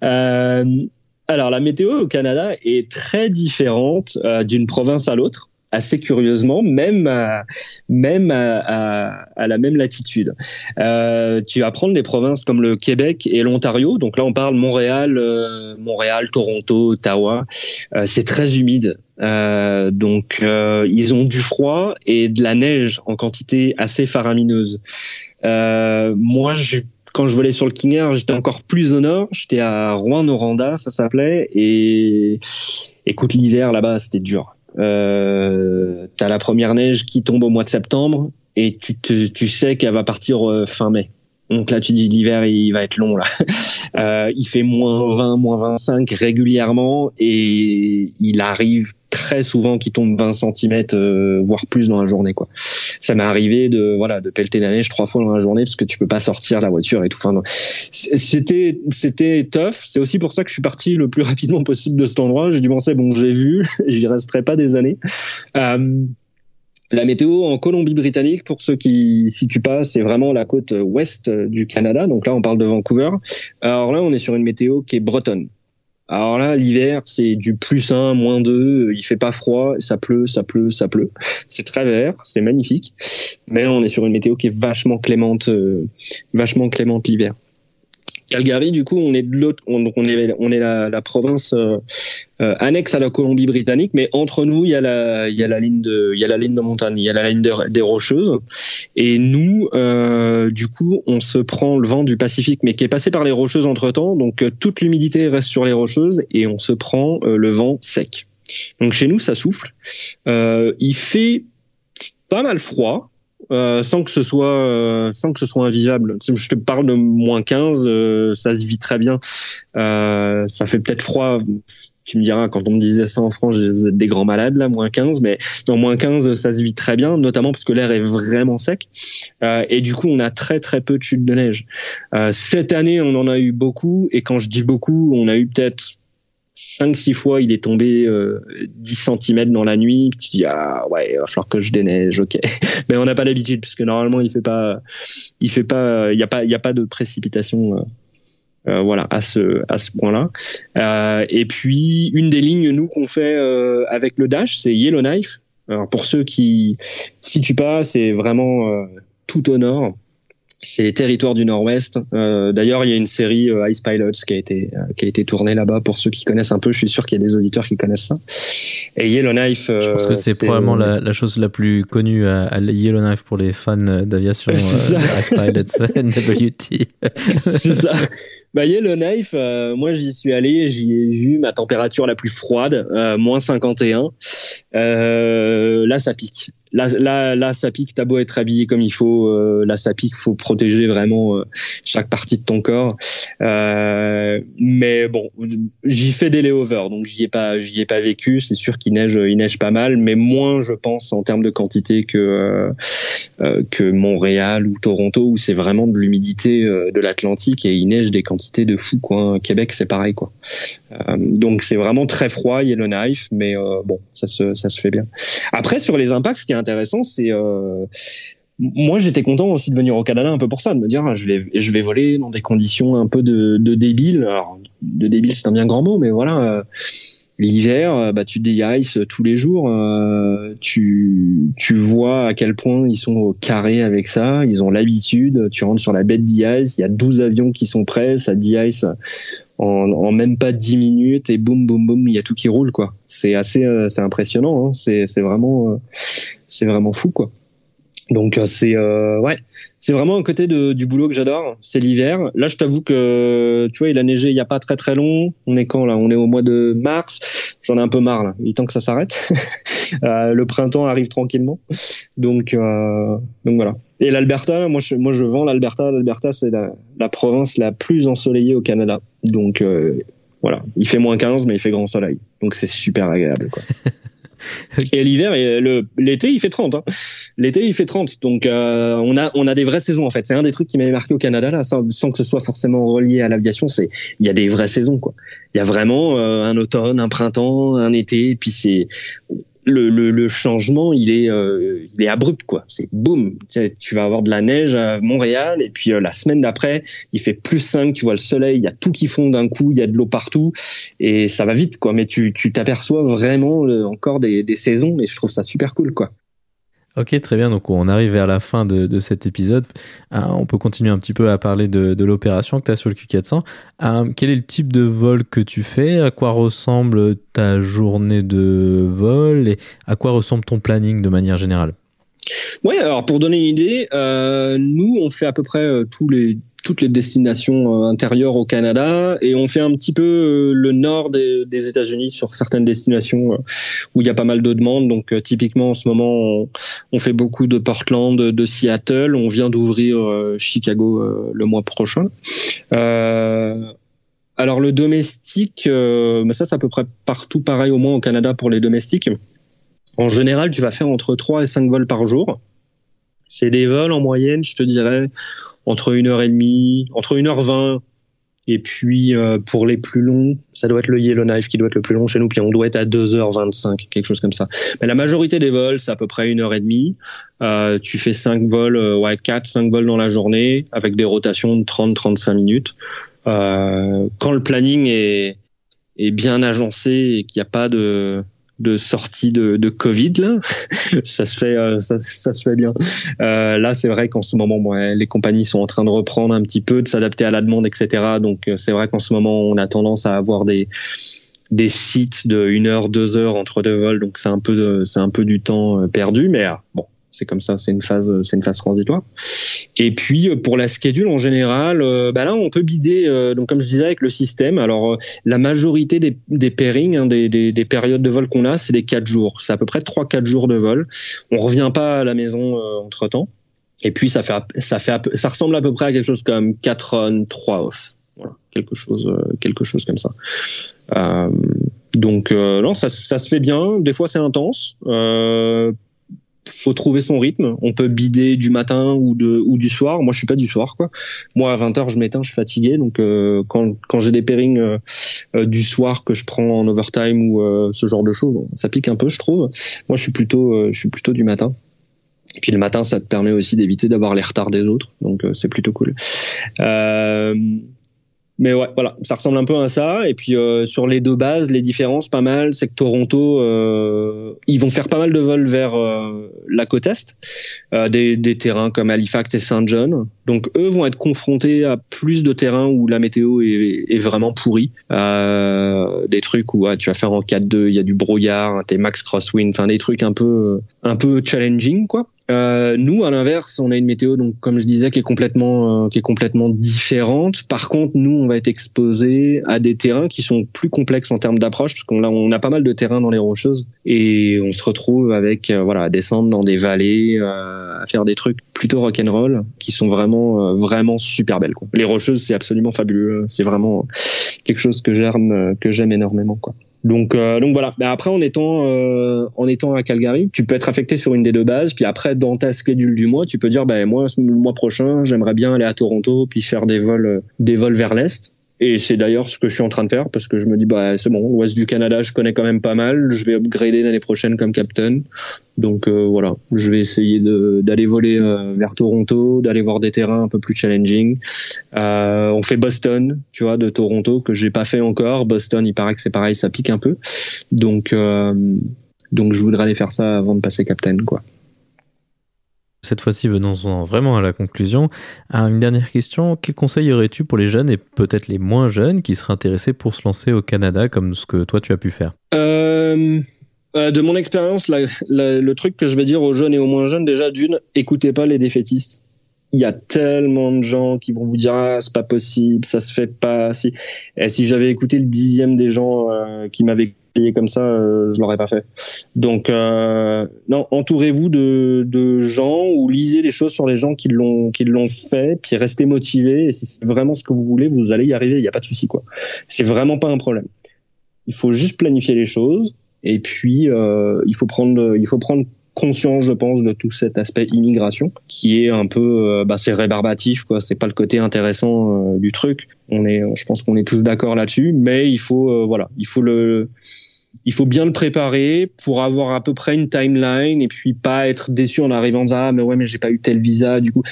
alors, la météo au Canada est très différente d'une province à l'autre assez curieusement, même à, même à, à, la même latitude. Euh, tu vas prendre des provinces comme le Québec et l'Ontario. Donc là, on parle Montréal, euh, Montréal, Toronto, Ottawa. Euh, c'est très humide. Euh, donc euh, ils ont du froid et de la neige en quantité assez faramineuse. moi, je quand je volais sur le King Air, j'étais encore plus au nord. J'étais à Rouen-Noranda, ça s'appelait. Et écoute, l'hiver là-bas, c'était dur. Euh, t'as la première neige qui tombe au mois de septembre et tu, tu sais qu'elle va partir euh, fin mai. Donc là, tu dis l'hiver, il va être long là. Euh, il fait moins 20, moins 25 régulièrement et il arrive très souvent qu'il tombe 20 cm, euh, voire plus dans la journée. Quoi. Ça m'est arrivé de voilà de pelleter la neige trois fois dans la journée parce que tu peux pas sortir la voiture et tout. Enfin, c'était c'était tough. C'est aussi pour ça que je suis parti le plus rapidement possible de cet endroit. J'ai dû penser bon, j'ai vu, j'y resterai pas des années. Euh, la météo en Colombie-Britannique, pour ceux qui situent pas, c'est vraiment la côte ouest du Canada. Donc là, on parle de Vancouver. Alors là, on est sur une météo qui est bretonne. Alors là, l'hiver, c'est du plus 1, moins 2, il fait pas froid, ça pleut, ça pleut, ça pleut. C'est très vert, c'est magnifique. Mais on est sur une météo qui est vachement clémente, euh, vachement clémente l'hiver. Calgary, du coup, on est de l'autre, on, est, on est la, la province euh, euh, annexe à la Colombie-Britannique, mais entre nous, il y a la, il y a la ligne de, il y a la ligne de montagne, il y a la ligne des rocheuses, et nous, euh, du coup, on se prend le vent du Pacifique, mais qui est passé par les rocheuses entre temps, donc euh, toute l'humidité reste sur les rocheuses et on se prend le vent sec. Donc chez nous, ça souffle. il fait pas mal froid. Euh, sans que ce soit euh, sans que ce soit invivable. Je te parle de moins 15, euh, ça se vit très bien. ça fait peut-être froid. Tu me diras quand on me disait ça en France, vous êtes des grands malades là, moins 15, mais dans moins 15, ça se vit très bien, notamment parce que l'air est vraiment sec et du coup on a très très peu de chutes de neige. cette année, on en a eu beaucoup et quand je dis beaucoup, on a eu peut-être 5-6 fois, il est tombé euh, 10 cm dans la nuit. Tu dis ah ouais, il va falloir que je déneige, ok. Mais on n'a pas l'habitude parce que normalement il fait pas, il fait pas, il y a pas, a pas de précipitation. Euh, euh, voilà à ce à ce point-là. Euh, et puis une des lignes nous qu'on fait avec le dash, c'est Yellowknife. Alors pour ceux qui situent pas, c'est vraiment tout au nord c'est les territoires du Nord-Ouest. Euh, D'ailleurs, il y a une série euh, Ice Pilots qui a été euh, qui a été tournée là-bas. Pour ceux qui connaissent un peu, je suis sûr qu'il y a des auditeurs qui connaissent ça. Et Yellowknife. je pense que c'est probablement la, la, chose la plus connue à, à Yellowknife pour les fans d'aviation. Ice Pilots, NWT. c'est ça. Bah, Yellowknife, euh, moi j'y suis allé, j'y ai vu ma température la plus froide, euh, moins 51. Euh, là, ça pique. Là, là, là, ça pique. T'as beau être habillé comme il faut, euh, là, ça pique. Faut protéger vraiment euh, chaque partie de ton corps. mais bon, j'y fais des layovers, donc j'y ai pas, j'y ai pas vécu. C'est sûr qu'il neige, il neige pas mal, mais moins, je pense, en termes de quantité que que Montréal ou Toronto, où c'est vraiment de l'humidité de l'Atlantique et il neige des quantités de fou quoi. Québec c'est pareil quoi. Euh, donc c'est vraiment très froid Yellowknife, mais euh, bon ça se ça se fait bien. Après sur les impacts, ce qui est intéressant c'est euh, moi, j'étais content aussi de venir au Canada un peu pour ça, de me dire, ah, je vais, je vais voler dans des conditions un peu de, de débile. Alors, de débile, c'est un bien grand mot, mais voilà, l'hiver, euh, bah, tu déices tous les jours. Euh, tu, tu vois à quel point ils sont au carré avec ça. Ils ont l'habitude. Tu rentres sur la bête d'ice. Il y a 12 avions qui sont prêts. Ça d'ice en, en même pas 10 minutes et boum, boum, boum, il y a tout qui roule, quoi. C'est assez, euh, c'est impressionnant. Hein. C'est, vraiment, c'est vraiment fou, quoi. Donc euh, c'est euh, ouais, c'est vraiment un côté de, du boulot que j'adore. C'est l'hiver. Là, je t'avoue que tu vois, il a neigé il y a pas très très long. On est quand là? On est au mois de mars. J'en ai un peu marre là. Il est temps que ça s'arrête. euh, le printemps arrive tranquillement. Donc euh, donc voilà. Et l'Alberta, moi je moi je vends l'Alberta. L'Alberta c'est la, la, province la plus ensoleillée au Canada. Donc euh, voilà, il fait moins 15 mais il fait grand soleil. Donc c'est super agréable quoi. Et l'hiver, l'été, il fait 30. Hein. L'été, il fait 30. Donc, euh, on a, on a des vraies saisons en fait. C'est un des trucs qui m'avait marqué au Canada là, sans, que ce soit forcément relié à l'aviation. C'est, il y a des vraies saisons quoi. Il y a vraiment euh, un automne, un printemps, un été. Puis c'est, le, le, le, changement, il est, euh, il est abrupt, quoi. C'est boum, tu vas avoir de la neige à Montréal, et puis euh, la semaine d'après, il fait plus 5, tu vois le soleil, il y a tout qui fond d'un coup, il y a de l'eau partout, et ça va vite, quoi. Mais tu t'aperçois vraiment euh, encore des, des saisons, et je trouve ça super cool, quoi. Ok, très bien. Donc, on arrive vers la fin de, cet épisode. Euh, on peut continuer un petit peu à parler de, l'opération que tu as sur le Q400. Euh, quel est le type de vol que tu fais? À quoi ressemble ta journée de vol? Et à quoi ressemble ton planning de manière générale? Oui, alors pour donner une idée, euh, nous, on fait à peu près euh, tous les toutes les destinations euh, intérieures au Canada et on fait un petit peu euh, le nord des, des États-Unis sur certaines destinations euh, où il y a pas mal de demandes. Donc typiquement en ce moment, on, fait beaucoup de Portland, de Seattle. On vient d'ouvrir Chicago le mois prochain. Euh, alors le domestique, mais ça c'est à peu près partout pareil au moins au Canada pour les domestiques. En général, tu vas faire entre 3 et 5 vols par jour. C'est des vols en moyenne, je te dirais, entre une heure et demie, entre une heure vingt. Et puis euh, pour les plus longs, ça doit être le Yellowknife qui doit être le plus long chez nous, puis on doit être à 2h25, quelque chose comme ça. Mais la majorité des vols, c'est à peu près une heure et demie. Euh, tu fais cinq vols, euh, ouais, 4, 5 vols dans la journée, avec des rotations de 30-35 minutes. Euh, quand le planning est, est bien agencé et qu'il n'y a pas de de sortie de, de Covid là, ça se fait euh, ça, ça, se fait bien. Euh, là, c'est vrai qu'en ce moment, bon, les compagnies sont en train de reprendre un petit peu, de s'adapter à la demande, etc. Donc, euh, c'est vrai qu'en ce moment, on a tendance à avoir des des sites de une heure, deux heures entre deux vols, donc c'est un peu c'est un peu du temps perdu, mais bon, c'est comme ça, c'est une phase, c'est une phase transitoire. Et puis pour la schedule en général, bah là on peut bider, donc comme je disais avec le système. Alors la majorité des, des pairings, hein, des, des, des, périodes de vol qu'on a, c'est des 4 jours. C'est à peu près 3-4 jours de vol. On revient pas à la maison entre temps. Et puis ça fait ça fait ça ressemble à peu près à quelque chose comme 4 on 3 off. Voilà, quelque chose quelque chose comme ça. Euh, donc euh, non, ça, se fait bien. Des fois, c'est intense. Euh, faut trouver son rythme. On peut bider du matin ou de ou du soir. Moi, je suis pas du soir, quoi. Moi, à 20h, je m'éteins, je suis fatigué. Donc, euh, quand, quand j'ai des pairings euh, euh, du soir que je prends en overtime ou ce genre de choses, ça pique un peu, je trouve. Moi, je suis plutôt, je suis plutôt du matin. Et puis le matin, ça te permet aussi d'éviter d'avoir les retards des autres, donc c'est plutôt cool. Euh, mais ouais, voilà, ça ressemble un peu à ça. Et puis euh, sur les deux bases, les différences, pas mal, c'est que Toronto, euh, ils vont faire pas mal de vols vers euh, la côte est, euh, des, des, terrains comme Halifax et Saint John. Donc eux vont être confrontés à plus de terrains où la météo est, vraiment pourrie, euh, des trucs où tu vas faire en 4-2, il y a du brouillard, t'es max crosswind, enfin des trucs un peu un peu challenging quoi. Euh, nous, à l'inverse, on a une météo, donc comme je disais, qui est complètement, euh, qui est complètement différente. Par contre, nous, on va être exposé à des terrains qui sont plus complexes en termes d'approche, parce qu'on a, on a pas mal de terrains dans les rocheuses, et on se retrouve avec, euh, voilà, à descendre dans des vallées, à faire des trucs plutôt rock'n'roll, qui sont vraiment, vraiment super belles. Quoi. Les rocheuses, c'est absolument fabuleux. C'est vraiment quelque chose que j'aime, que j'aime énormément. Quoi. Donc, euh, donc voilà. Mais après, en étant, euh, en étant à Calgary, tu peux être affecté sur une des deux bases. Puis après, dans ta schedule du mois, tu peux dire, ben moi, le mois prochain, j'aimerais bien aller à Toronto, puis faire des vols, des vols vers l'est. Et c'est d'ailleurs ce que je suis en train de faire parce que je me dis bah c'est bon, l'Ouest du Canada je connais quand même pas mal, je vais upgrader l'année prochaine comme captain. Donc euh, voilà, je vais essayer d'aller voler euh, vers Toronto, d'aller voir des terrains un peu plus challenging. Euh, on fait Boston, tu vois, de Toronto que j'ai pas fait encore. Boston, il paraît que c'est pareil, ça pique un peu. Donc euh, donc je voudrais aller faire ça avant de passer captain quoi. Cette fois-ci, venons-en vraiment à la conclusion. une dernière question, quel conseil aurais-tu pour les jeunes et peut-être les moins jeunes qui seraient intéressés pour se lancer au Canada comme ce que toi tu as pu faire? Euh, euh, De mon expérience, le truc que je vais dire aux jeunes et aux moins jeunes, déjà d'une, écoutez pas les défaitistes. Il y a tellement de gens qui vont vous dire ah c'est pas possible, ça se fait pas. Si, et si j'avais écouté le dixième des gens euh, qui m'avaient comme ça, euh, je l'aurais pas fait. Donc euh, non, entourez-vous de, de gens ou lisez des choses sur les gens qui l'ont qui l'ont fait, puis restez motivés. Et si c'est vraiment ce que vous voulez, vous allez y arriver. Il n'y a pas de souci quoi. C'est vraiment pas un problème. Il faut juste planifier les choses et puis euh, il faut prendre il faut prendre conscience, je pense, de tout cet aspect immigration qui est un peu, bah, c'est rébarbatif, quoi. C'est pas le côté intéressant du truc. On est, je pense qu'on est tous d'accord là-dessus, mais il faut, voilà, il faut le, il faut bien le préparer pour avoir à peu près une timeline et puis pas être déçu en arrivant à ah mais ouais mais j'ai pas eu tel visa du coup.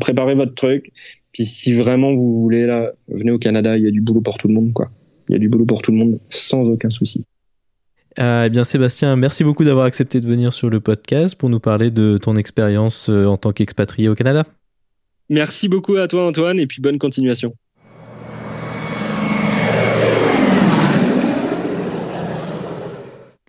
Préparez votre truc. Puis si vraiment vous voulez là venez au Canada il y a du boulot pour tout le monde quoi. Il y a du boulot pour tout le monde sans aucun souci euh, eh bien Sébastien, merci beaucoup d'avoir accepté de venir sur le podcast pour nous parler de ton expérience euh, en tant qu'expatrié au Canada. Merci beaucoup à toi Antoine et puis bonne continuation.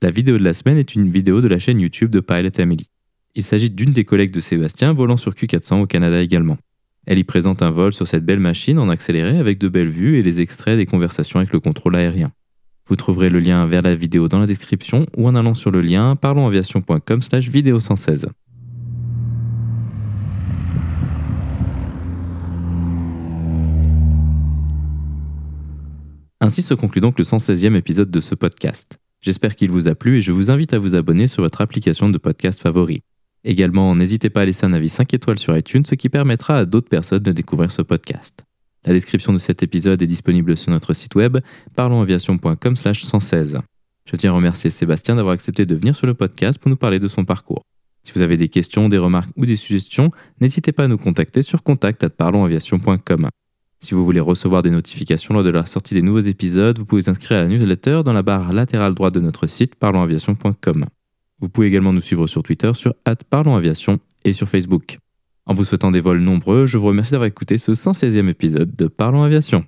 La vidéo de la semaine est une vidéo de la chaîne YouTube de Pilot Emily. Il s'agit d'une des collègues de Sébastien volant sur Q400 au Canada également. Elle y présente un vol sur cette belle machine en accéléré avec de belles vues et les extraits des conversations avec le contrôle aérien. Vous trouverez le lien vers la vidéo dans la description ou en allant sur le lien parlonsaviation.com slash vidéo 116. Ainsi se conclut donc le 116e épisode de ce podcast. J'espère qu'il vous a plu et je vous invite à vous abonner sur votre application de podcast favori. Également, n'hésitez pas à laisser un avis 5 étoiles sur iTunes, ce qui permettra à d'autres personnes de découvrir ce podcast. La description de cet épisode est disponible sur notre site web parlonsaviation.com 116. Je tiens à remercier Sébastien d'avoir accepté de venir sur le podcast pour nous parler de son parcours. Si vous avez des questions, des remarques ou des suggestions, n'hésitez pas à nous contacter sur contact@parlonsaviation.com. Si vous voulez recevoir des notifications lors de la sortie des nouveaux épisodes, vous pouvez vous inscrire à la newsletter dans la barre latérale droite de notre site parlonsaviation.com. Vous pouvez également nous suivre sur Twitter sur parlonsaviation et sur Facebook. En vous souhaitant des vols nombreux, je vous remercie d'avoir écouté ce 116e épisode de Parlons Aviation.